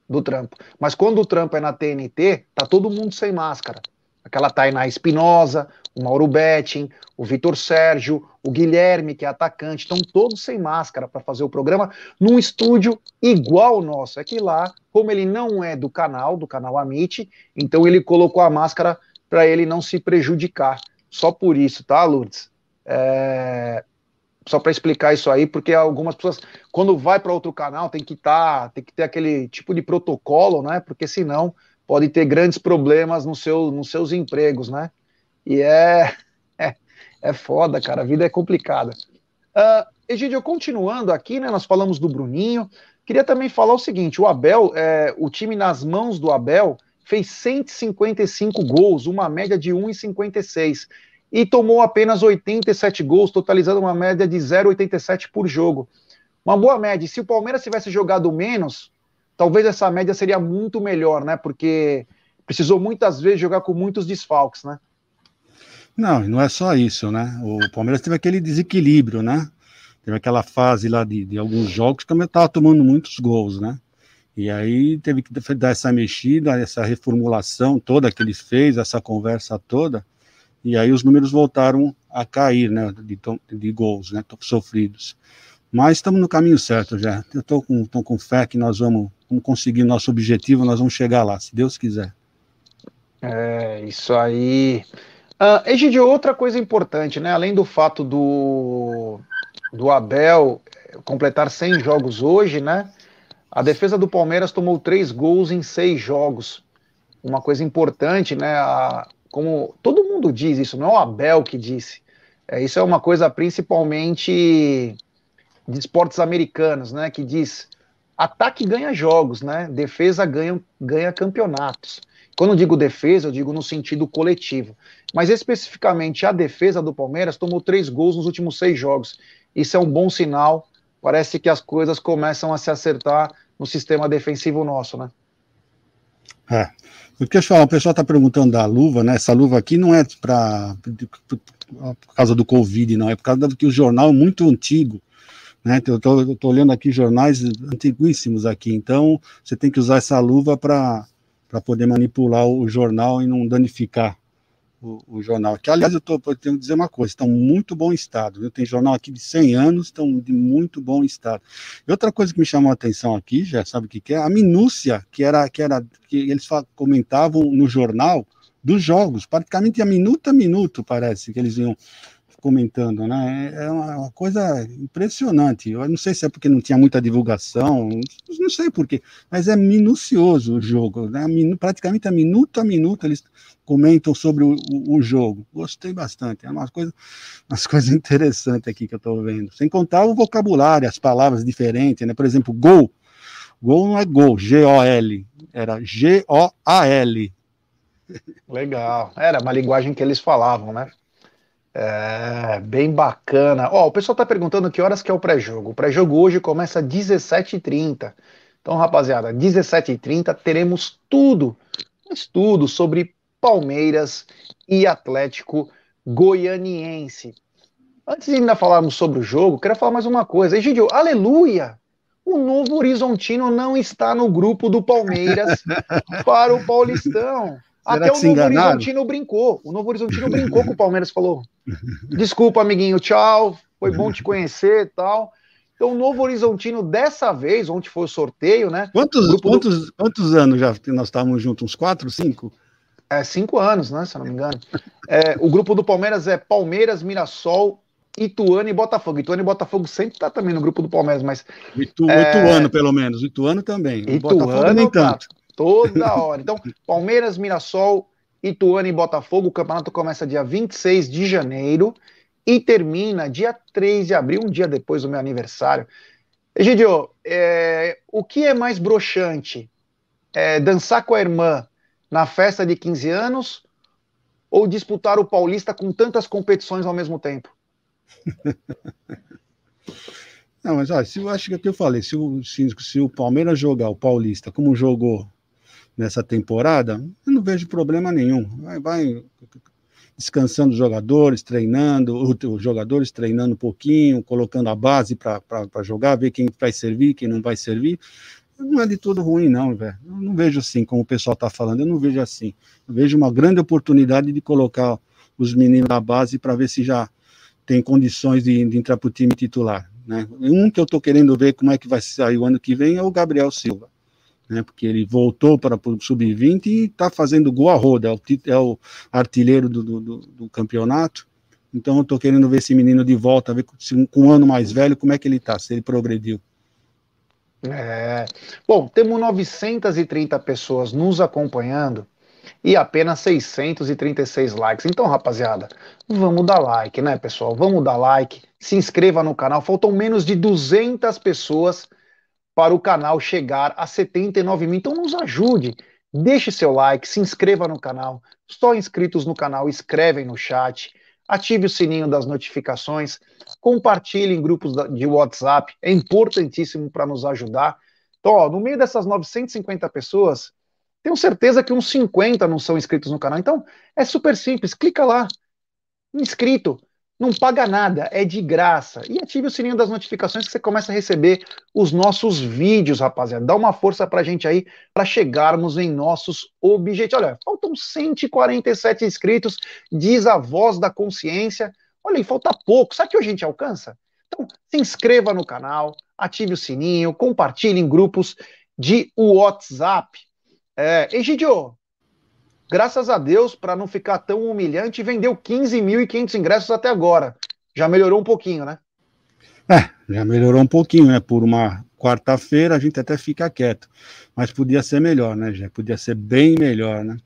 do trampo. Mas quando o trampo é na TNT, tá todo mundo sem máscara. Aquela Tainá Espinosa, o Mauro Betting, o Vitor Sérgio, o Guilherme, que é atacante, estão todos sem máscara para fazer o programa num estúdio igual ao nosso. É que lá, como ele não é do canal, do canal Amit, então ele colocou a máscara para ele não se prejudicar. Só por isso, tá, Lourdes? É... Só para explicar isso aí, porque algumas pessoas, quando vai para outro canal, tem que tá, tem que ter aquele tipo de protocolo, né? Porque senão pode ter grandes problemas no seu, nos seus empregos, né? E é, é, é foda, cara, a vida é complicada. Uh, continuando aqui, né, nós falamos do Bruninho, queria também falar o seguinte, o Abel, é, o time nas mãos do Abel fez 155 gols, uma média de 1,56, e tomou apenas 87 gols, totalizando uma média de 0,87 por jogo. Uma boa média. Se o Palmeiras tivesse jogado menos, talvez essa média seria muito melhor, né? Porque precisou muitas vezes jogar com muitos desfalques, né? Não, não é só isso, né? O Palmeiras teve aquele desequilíbrio, né? Teve aquela fase lá de, de alguns jogos que também estava tomando muitos gols, né? E aí teve que dar essa mexida, essa reformulação toda que ele fez, essa conversa toda, e aí os números voltaram a cair, né? De, de gols, né? Sofridos. Mas estamos no caminho certo já. Eu estou com, com fé que nós vamos vamos conseguir nosso objetivo, nós vamos chegar lá, se Deus quiser. É, isso aí. Uh, Egidio, outra coisa importante, né? Além do fato do, do Abel completar 100 jogos hoje, né? A defesa do Palmeiras tomou três gols em seis jogos. Uma coisa importante, né? A, como todo mundo diz isso, não é o Abel que disse. É, isso é uma coisa principalmente de esportes americanos, né? Que diz ataque ganha jogos, né? Defesa ganha, ganha campeonatos. Quando eu digo defesa, eu digo no sentido coletivo. Mas especificamente a defesa do Palmeiras tomou três gols nos últimos seis jogos. Isso é um bom sinal. Parece que as coisas começam a se acertar no sistema defensivo nosso, né? É. Eu falar, o pessoal está perguntando da luva, né? Essa luva aqui não é para por causa do Covid, não, é por causa que o jornal é muito antigo. Né? Eu estou olhando aqui jornais antiguíssimos aqui, então você tem que usar essa luva para poder manipular o jornal e não danificar o, o jornal. Que, aliás, eu, tô, eu tenho que dizer uma coisa, estão muito bom estado. Viu? Tem jornal aqui de 100 anos, estão de muito bom estado. E outra coisa que me chamou a atenção aqui, já sabe o que, que é? A minúcia que era que, era, que eles comentavam no jornal dos jogos, praticamente a minuto a minuto, parece, que eles iam comentando, né? É, é uma coisa impressionante. Eu não sei se é porque não tinha muita divulgação, não sei porquê, mas é minucioso o jogo, né? Praticamente a minuto a minuto eles comentam sobre o, o, jogo. Gostei bastante. É uma coisa, umas coisas interessantes aqui que eu estou vendo. Sem contar o vocabulário, as palavras diferentes, né? Por exemplo, gol. Gol não é gol, G-O-L, era G-O-A-L. Legal. Era uma linguagem que eles falavam, né? É, bem bacana. Ó, o pessoal está perguntando que horas que é o pré-jogo. O pré-jogo hoje começa às 17h30. Então, rapaziada, 17h30 teremos tudo, mas tudo sobre Palmeiras e Atlético Goianiense. Antes de ainda falarmos sobre o jogo, quero falar mais uma coisa. Egidio, aleluia! O Novo Horizontino não está no grupo do Palmeiras para o Paulistão. Até o Novo Horizontino brincou. O Novo Horizontino brincou com o Palmeiras, falou: Desculpa, amiguinho, tchau. Foi bom te conhecer e tal. Então, o Novo Horizontino, dessa vez, onde foi o sorteio, né? Quantos, quantos, do... quantos anos já nós estávamos juntos? Uns quatro, cinco? É, cinco anos, né? Se eu não me engano. É, o grupo do Palmeiras é Palmeiras, Mirassol, Ituano e Botafogo. Ituano e Botafogo sempre está também no grupo do Palmeiras, mas. Itu, é... Ituano, pelo menos. Ituano também. Ituano, Botafogo nem tanto. Toda hora. Então, Palmeiras, Mirassol, Ituano e Botafogo. O campeonato começa dia 26 de janeiro e termina dia 3 de abril, um dia depois do meu aniversário. Egidio, é, o que é mais broxante? É, dançar com a irmã na festa de 15 anos ou disputar o Paulista com tantas competições ao mesmo tempo? Não, mas olha, se eu acho que, é eu falei, se se, se o Palmeiras jogar o Paulista como jogou nessa temporada, eu não vejo problema nenhum. Vai, vai descansando os jogadores, treinando, os jogadores treinando um pouquinho, colocando a base para jogar, ver quem vai servir, quem não vai servir. Não é de tudo ruim, não, velho. Não vejo assim, como o pessoal está falando, eu não vejo assim. Eu vejo uma grande oportunidade de colocar os meninos da base para ver se já tem condições de, de entrar para o time titular. Né? Um que eu estou querendo ver como é que vai sair o ano que vem é o Gabriel Silva né, porque ele voltou para o sub-20 e está fazendo gol a roda, é o, é o artilheiro do, do, do, campeonato. Então eu estou querendo ver esse menino de volta, ver se, com um ano mais velho como é que ele está, se ele progrediu. É. Bom, temos 930 pessoas nos acompanhando e apenas 636 likes. Então, rapaziada, vamos dar like, né, pessoal? Vamos dar like, se inscreva no canal. Faltam menos de 200 pessoas para o canal chegar a 79 mil. Então nos ajude, deixe seu like, se inscreva no canal. Só inscritos no canal, escrevem no chat, ative o sininho das notificações, compartilhe em grupos de WhatsApp, é importantíssimo para nos ajudar. Então, ó, no meio dessas 950 pessoas, tenho certeza que uns 50 não são inscritos no canal. Então, é super simples, clica lá, inscrito, não paga nada, é de graça. E ative o sininho das notificações que você começa a receber os nossos vídeos, rapaziada. Dá uma força pra gente aí para chegarmos em nossos objetivos. Olha, faltam 147 inscritos, diz a voz da consciência. Olha aí, falta pouco. Sabe que a gente alcança? Então, se inscreva no canal, ative o sininho, compartilhe em grupos de WhatsApp. É, Egidio, graças a Deus, para não ficar tão humilhante, vendeu 15.500 ingressos até agora. Já melhorou um pouquinho, né? É, já melhorou um pouquinho, né? Por uma quarta-feira a gente até fica quieto. Mas podia ser melhor, né, já? Podia ser bem melhor, né?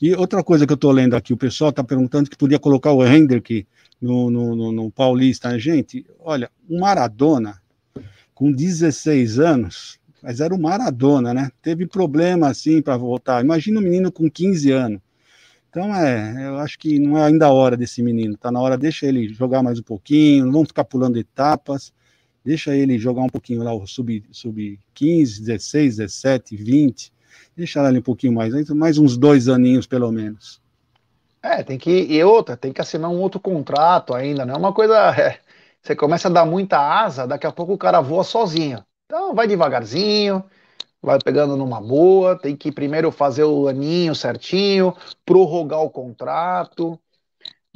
E outra coisa que eu estou lendo aqui, o pessoal está perguntando que podia colocar o Hendrick no, no, no, no Paulista. Né? Gente, olha, o Maradona, com 16 anos, mas era o Maradona, né? Teve problema assim para voltar. Imagina um menino com 15 anos. Então é, eu acho que não é ainda a hora desse menino. Tá na hora, deixa ele jogar mais um pouquinho, não vamos ficar pulando etapas. Deixa ele jogar um pouquinho lá o sub, sub 15, 16, 17, 20. Deixa ele um pouquinho mais, mais uns dois aninhos pelo menos. É, tem que. E outra, tem que assinar um outro contrato ainda, não é uma coisa. É, você começa a dar muita asa, daqui a pouco o cara voa sozinho. Então vai devagarzinho, vai pegando numa boa, tem que primeiro fazer o aninho certinho, prorrogar o contrato.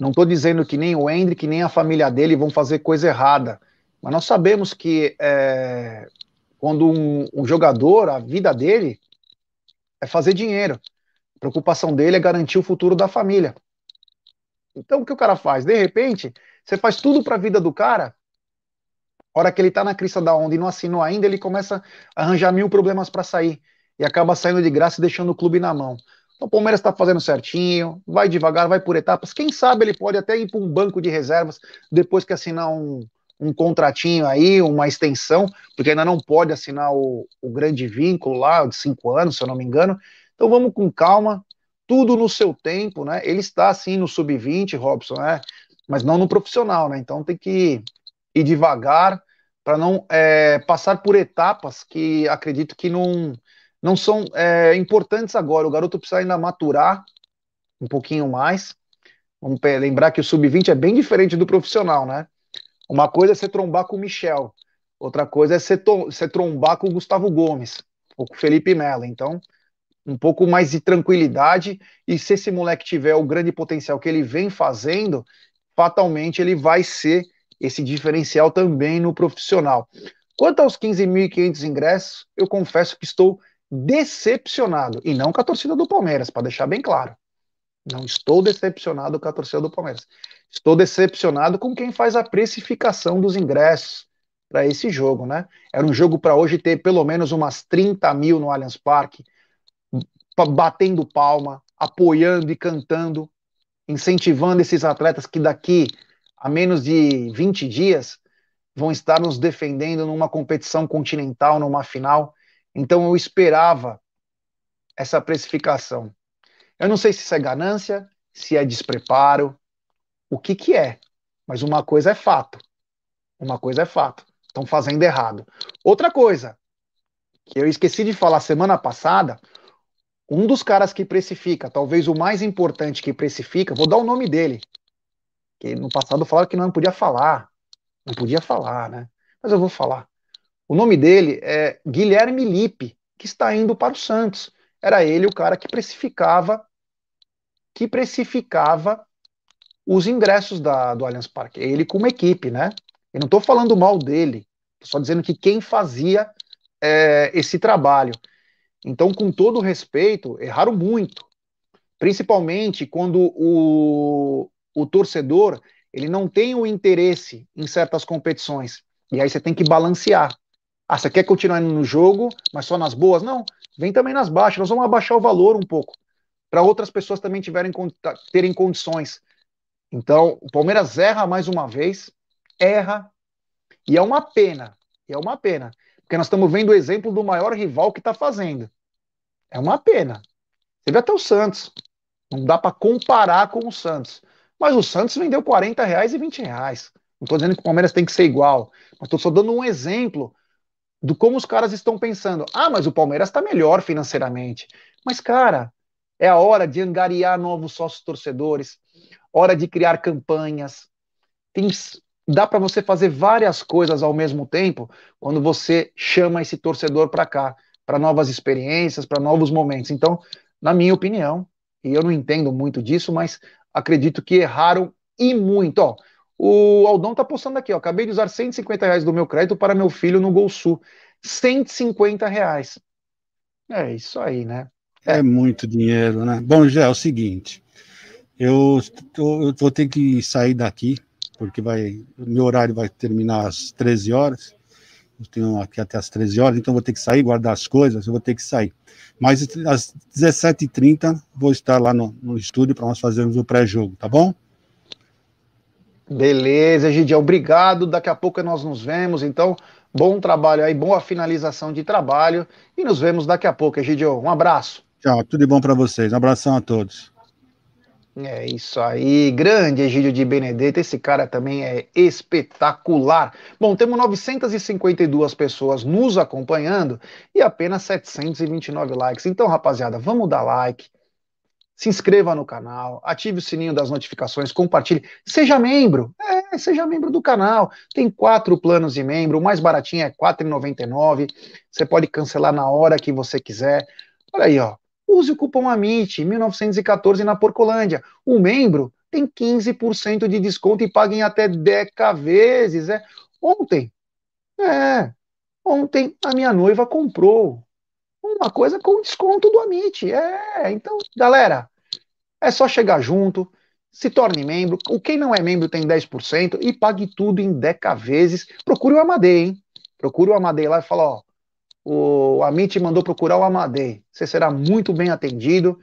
Não estou dizendo que nem o Hendrick, nem a família dele vão fazer coisa errada, mas nós sabemos que é, quando um, um jogador, a vida dele é fazer dinheiro. A preocupação dele é garantir o futuro da família. Então, o que o cara faz? De repente, você faz tudo para a vida do cara. Hora que ele está na crista da onda e não assinou ainda, ele começa a arranjar mil problemas para sair. E acaba saindo de graça e deixando o clube na mão. Então, o Palmeiras está fazendo certinho, vai devagar, vai por etapas. Quem sabe ele pode até ir para um banco de reservas depois que assinar um, um contratinho aí, uma extensão, porque ainda não pode assinar o, o grande vínculo lá de cinco anos, se eu não me engano. Então vamos com calma, tudo no seu tempo, né? Ele está assim no sub-20, Robson, né? Mas não no profissional, né? Então tem que ir devagar para não é, passar por etapas que acredito que não, não são é, importantes agora. O garoto precisa ainda maturar um pouquinho mais. Vamos lembrar que o sub-20 é bem diferente do profissional, né? Uma coisa é você trombar com o Michel, outra coisa é você, trombar com o Gustavo Gomes ou com o Felipe Melo. Então, um pouco mais de tranquilidade e se esse moleque tiver o grande potencial que ele vem fazendo, fatalmente ele vai ser esse diferencial também no profissional. Quanto aos 15.500 ingressos, eu confesso que estou decepcionado, e não com a torcida do Palmeiras, para deixar bem claro. Não estou decepcionado com a torcida do Palmeiras. Estou decepcionado com quem faz a precificação dos ingressos para esse jogo, né? Era um jogo para hoje ter pelo menos umas 30 mil no Allianz Parque, batendo palma, apoiando e cantando, incentivando esses atletas que daqui a menos de 20 dias vão estar nos defendendo numa competição continental, numa final. Então eu esperava essa precificação. Eu não sei se isso é ganância, se é despreparo, o que que é. Mas uma coisa é fato. Uma coisa é fato. Estão fazendo errado. Outra coisa, que eu esqueci de falar semana passada, um dos caras que precifica, talvez o mais importante que precifica, vou dar o nome dele, que no passado falaram que não podia falar, não podia falar, né? Mas eu vou falar. O nome dele é Guilherme Lippe, que está indo para o Santos. Era ele o cara que precificava, que precificava os ingressos da, do Allianz Parque. Ele com uma equipe, né? Eu não estou falando mal dele, só dizendo que quem fazia é, esse trabalho. Então, com todo respeito, erraram muito. Principalmente quando o, o torcedor ele não tem o interesse em certas competições. E aí você tem que balancear. Ah, você quer continuar no jogo, mas só nas boas? Não, vem também nas baixas. Nós vamos abaixar o valor um pouco, para outras pessoas também tiverem, terem condições. Então, o Palmeiras erra mais uma vez, erra, e é uma pena, é uma pena, porque nós estamos vendo o exemplo do maior rival que está fazendo. É uma pena. Vê até o Santos. Não dá para comparar com o Santos. Mas o Santos vendeu 40 reais e 20 reais. Não estou dizendo que o Palmeiras tem que ser igual, mas estou só dando um exemplo do como os caras estão pensando. Ah, mas o Palmeiras está melhor financeiramente. Mas, cara, é a hora de angariar novos sócios torcedores, hora de criar campanhas. Tem, dá para você fazer várias coisas ao mesmo tempo quando você chama esse torcedor para cá, para novas experiências, para novos momentos. Então, na minha opinião, e eu não entendo muito disso, mas acredito que erraram e muito. Ó, o Aldão tá postando aqui, ó, acabei de usar 150 reais do meu crédito para meu filho no Gol Sul. 150 reais. É isso aí, né? É, é muito dinheiro, né? Bom, já é o seguinte, eu, eu vou ter que sair daqui, porque vai, meu horário vai terminar às 13 horas, eu tenho aqui até às 13 horas, então vou ter que sair, guardar as coisas, eu vou ter que sair. Mas às 17h30 vou estar lá no, no estúdio para nós fazermos o pré-jogo, tá bom? Beleza, Gidião, obrigado. Daqui a pouco nós nos vemos. Então, bom trabalho aí, boa finalização de trabalho. E nos vemos daqui a pouco, Gidião. Um abraço. Tchau, tudo de bom para vocês. Um abração a todos. É isso aí, grande Egídio de Benedetto, esse cara também é espetacular. Bom, temos 952 pessoas nos acompanhando e apenas 729 likes. Então, rapaziada, vamos dar like, se inscreva no canal, ative o sininho das notificações, compartilhe, seja membro, é, seja membro do canal. Tem quatro planos de membro, o mais baratinho é R$ 4,99. Você pode cancelar na hora que você quiser. Olha aí, ó. Use o cupom AMIT 1914 na Porcolândia. O membro tem 15% de desconto e paga em até 10 vezes. É. Ontem, é, ontem a minha noiva comprou uma coisa com desconto do Amit. É, então, galera, é só chegar junto, se torne membro. O quem não é membro tem 10% e pague tudo em 10 vezes. Procure o Amadei, hein? Procure o Amadei lá e fala, ó, o Amit mandou procurar o Amadei. Você será muito bem atendido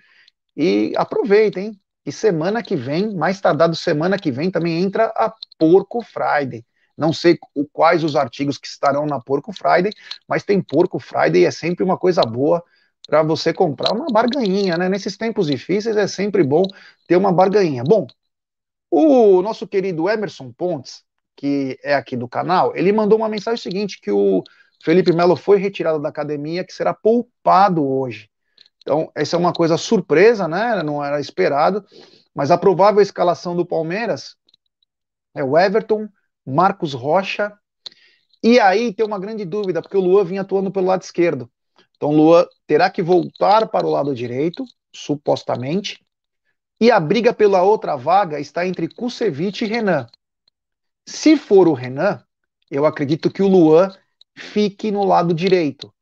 e aproveitem. E semana que vem, mais tardado semana que vem, também entra a Porco Friday. Não sei quais os artigos que estarão na Porco Friday, mas tem Porco Friday e é sempre uma coisa boa para você comprar uma barganhinha, né? Nesses tempos difíceis é sempre bom ter uma barganhinha. Bom, o nosso querido Emerson Pontes, que é aqui do canal, ele mandou uma mensagem seguinte que o Felipe Melo foi retirado da academia, que será poupado hoje. Então, essa é uma coisa surpresa, né? Não era esperado, mas a provável escalação do Palmeiras é o Everton, Marcos Rocha. E aí tem uma grande dúvida, porque o Luan vinha atuando pelo lado esquerdo. Então o Luan terá que voltar para o lado direito, supostamente. E a briga pela outra vaga está entre Kusevich e Renan. Se for o Renan, eu acredito que o Luan fique no lado direito.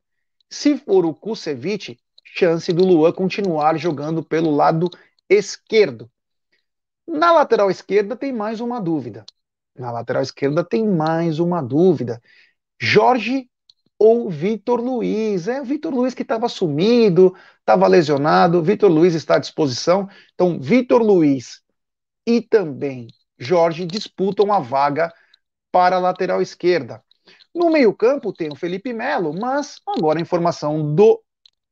Se for o Kusevich, chance do Luan continuar jogando pelo lado esquerdo. Na lateral esquerda tem mais uma dúvida. Na lateral esquerda tem mais uma dúvida. Jorge ou Vitor Luiz? É o Vitor Luiz que estava sumido, estava lesionado. Vitor Luiz está à disposição. Então, Vitor Luiz e também Jorge disputam a vaga para a lateral esquerda. No meio-campo tem o Felipe Melo, mas agora a informação do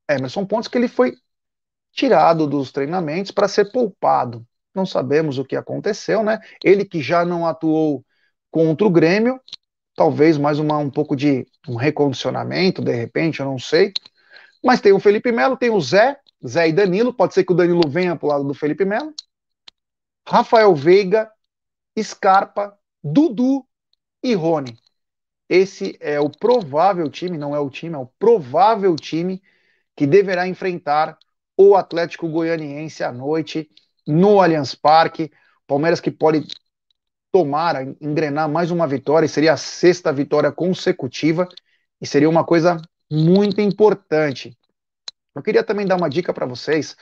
Emerson Pontes que ele foi tirado dos treinamentos para ser poupado não sabemos o que aconteceu, né? Ele que já não atuou contra o Grêmio, talvez mais uma, um pouco de um recondicionamento, de repente, eu não sei. Mas tem o Felipe Melo, tem o Zé, Zé e Danilo, pode ser que o Danilo venha para o lado do Felipe Melo. Rafael Veiga, Scarpa, Dudu e Rony. Esse é o provável time, não é o time, é o provável time que deverá enfrentar o Atlético Goianiense à noite no Allianz Parque. Palmeiras que pode tomar, engrenar mais uma vitória, seria a sexta vitória consecutiva, e seria uma coisa muito importante. Eu queria também dar uma dica para vocês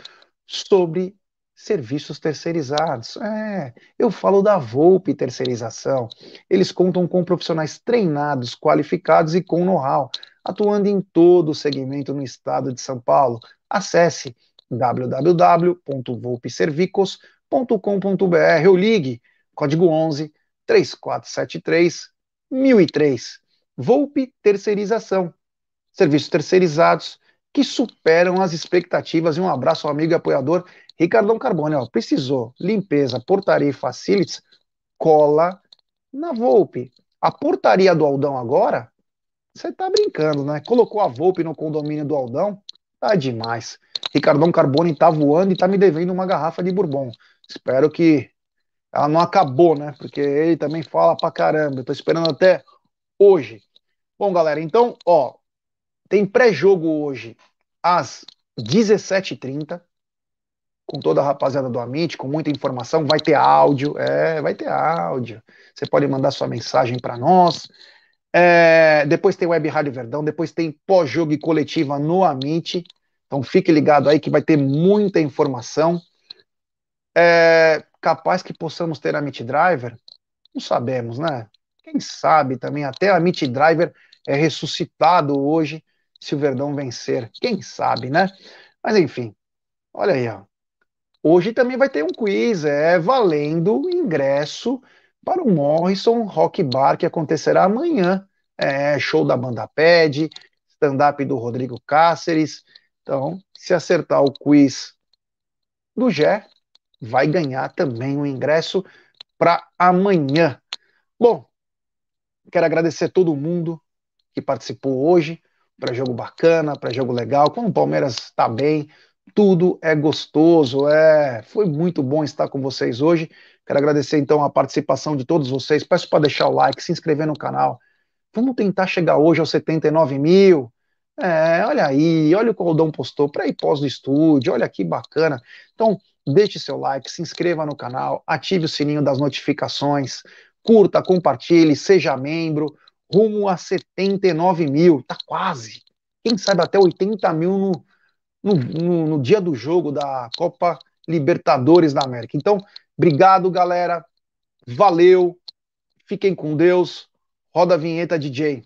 sobre serviços terceirizados. É, eu falo da Volpe Terceirização. Eles contam com profissionais treinados, qualificados e com know-how, atuando em todo o segmento no estado de São Paulo. Acesse www.volpeservicos.com.br ou ligue código 11 3473 1003. Volpe Terceirização. Serviços terceirizados que superam as expectativas. E um abraço ao amigo e apoiador Ricardão Carbone. Ó, precisou limpeza, portaria e facilities, cola na Volpe. A portaria do Aldão agora, você tá brincando, né? Colocou a Volpe no condomínio do Aldão, tá demais. Ricardão Carbone tá voando e tá me devendo uma garrafa de Bourbon. Espero que ela não acabou, né? Porque ele também fala pra caramba. Eu tô esperando até hoje. Bom, galera, então, ó, tem pré-jogo hoje às 17h30, com toda a rapaziada do Amit, com muita informação. Vai ter áudio, é, vai ter áudio. Você pode mandar sua mensagem para nós. É, depois tem Web Rádio Verdão, depois tem pós-jogo e coletiva no Amit. Então fique ligado aí que vai ter muita informação. É capaz que possamos ter a Meet Driver? Não sabemos, né? Quem sabe também até a Meet Driver é ressuscitado hoje se o Verdão vencer. Quem sabe, né? Mas enfim, olha aí, ó. Hoje também vai ter um quiz, é valendo ingresso para o Morrison Rock Bar que acontecerá amanhã. É, show da banda Ped, stand-up do Rodrigo Cáceres. Então, se acertar o quiz do Gé, vai ganhar também o ingresso para amanhã. Bom, quero agradecer todo mundo que participou hoje. Para jogo bacana, para jogo legal. Como o Palmeiras está bem, tudo é gostoso. É, foi muito bom estar com vocês hoje. Quero agradecer então a participação de todos vocês. Peço para deixar o like, se inscrever no canal. Vamos tentar chegar hoje aos 79 mil. É, olha aí, olha o que o Rodão postou para ir pós do estúdio, olha que bacana. Então, deixe seu like, se inscreva no canal, ative o sininho das notificações, curta, compartilhe, seja membro, rumo a 79 mil, tá quase. Quem sabe até 80 mil no, no, no, no dia do jogo da Copa Libertadores da América. Então, obrigado, galera. Valeu. Fiquem com Deus. Roda a vinheta, DJ.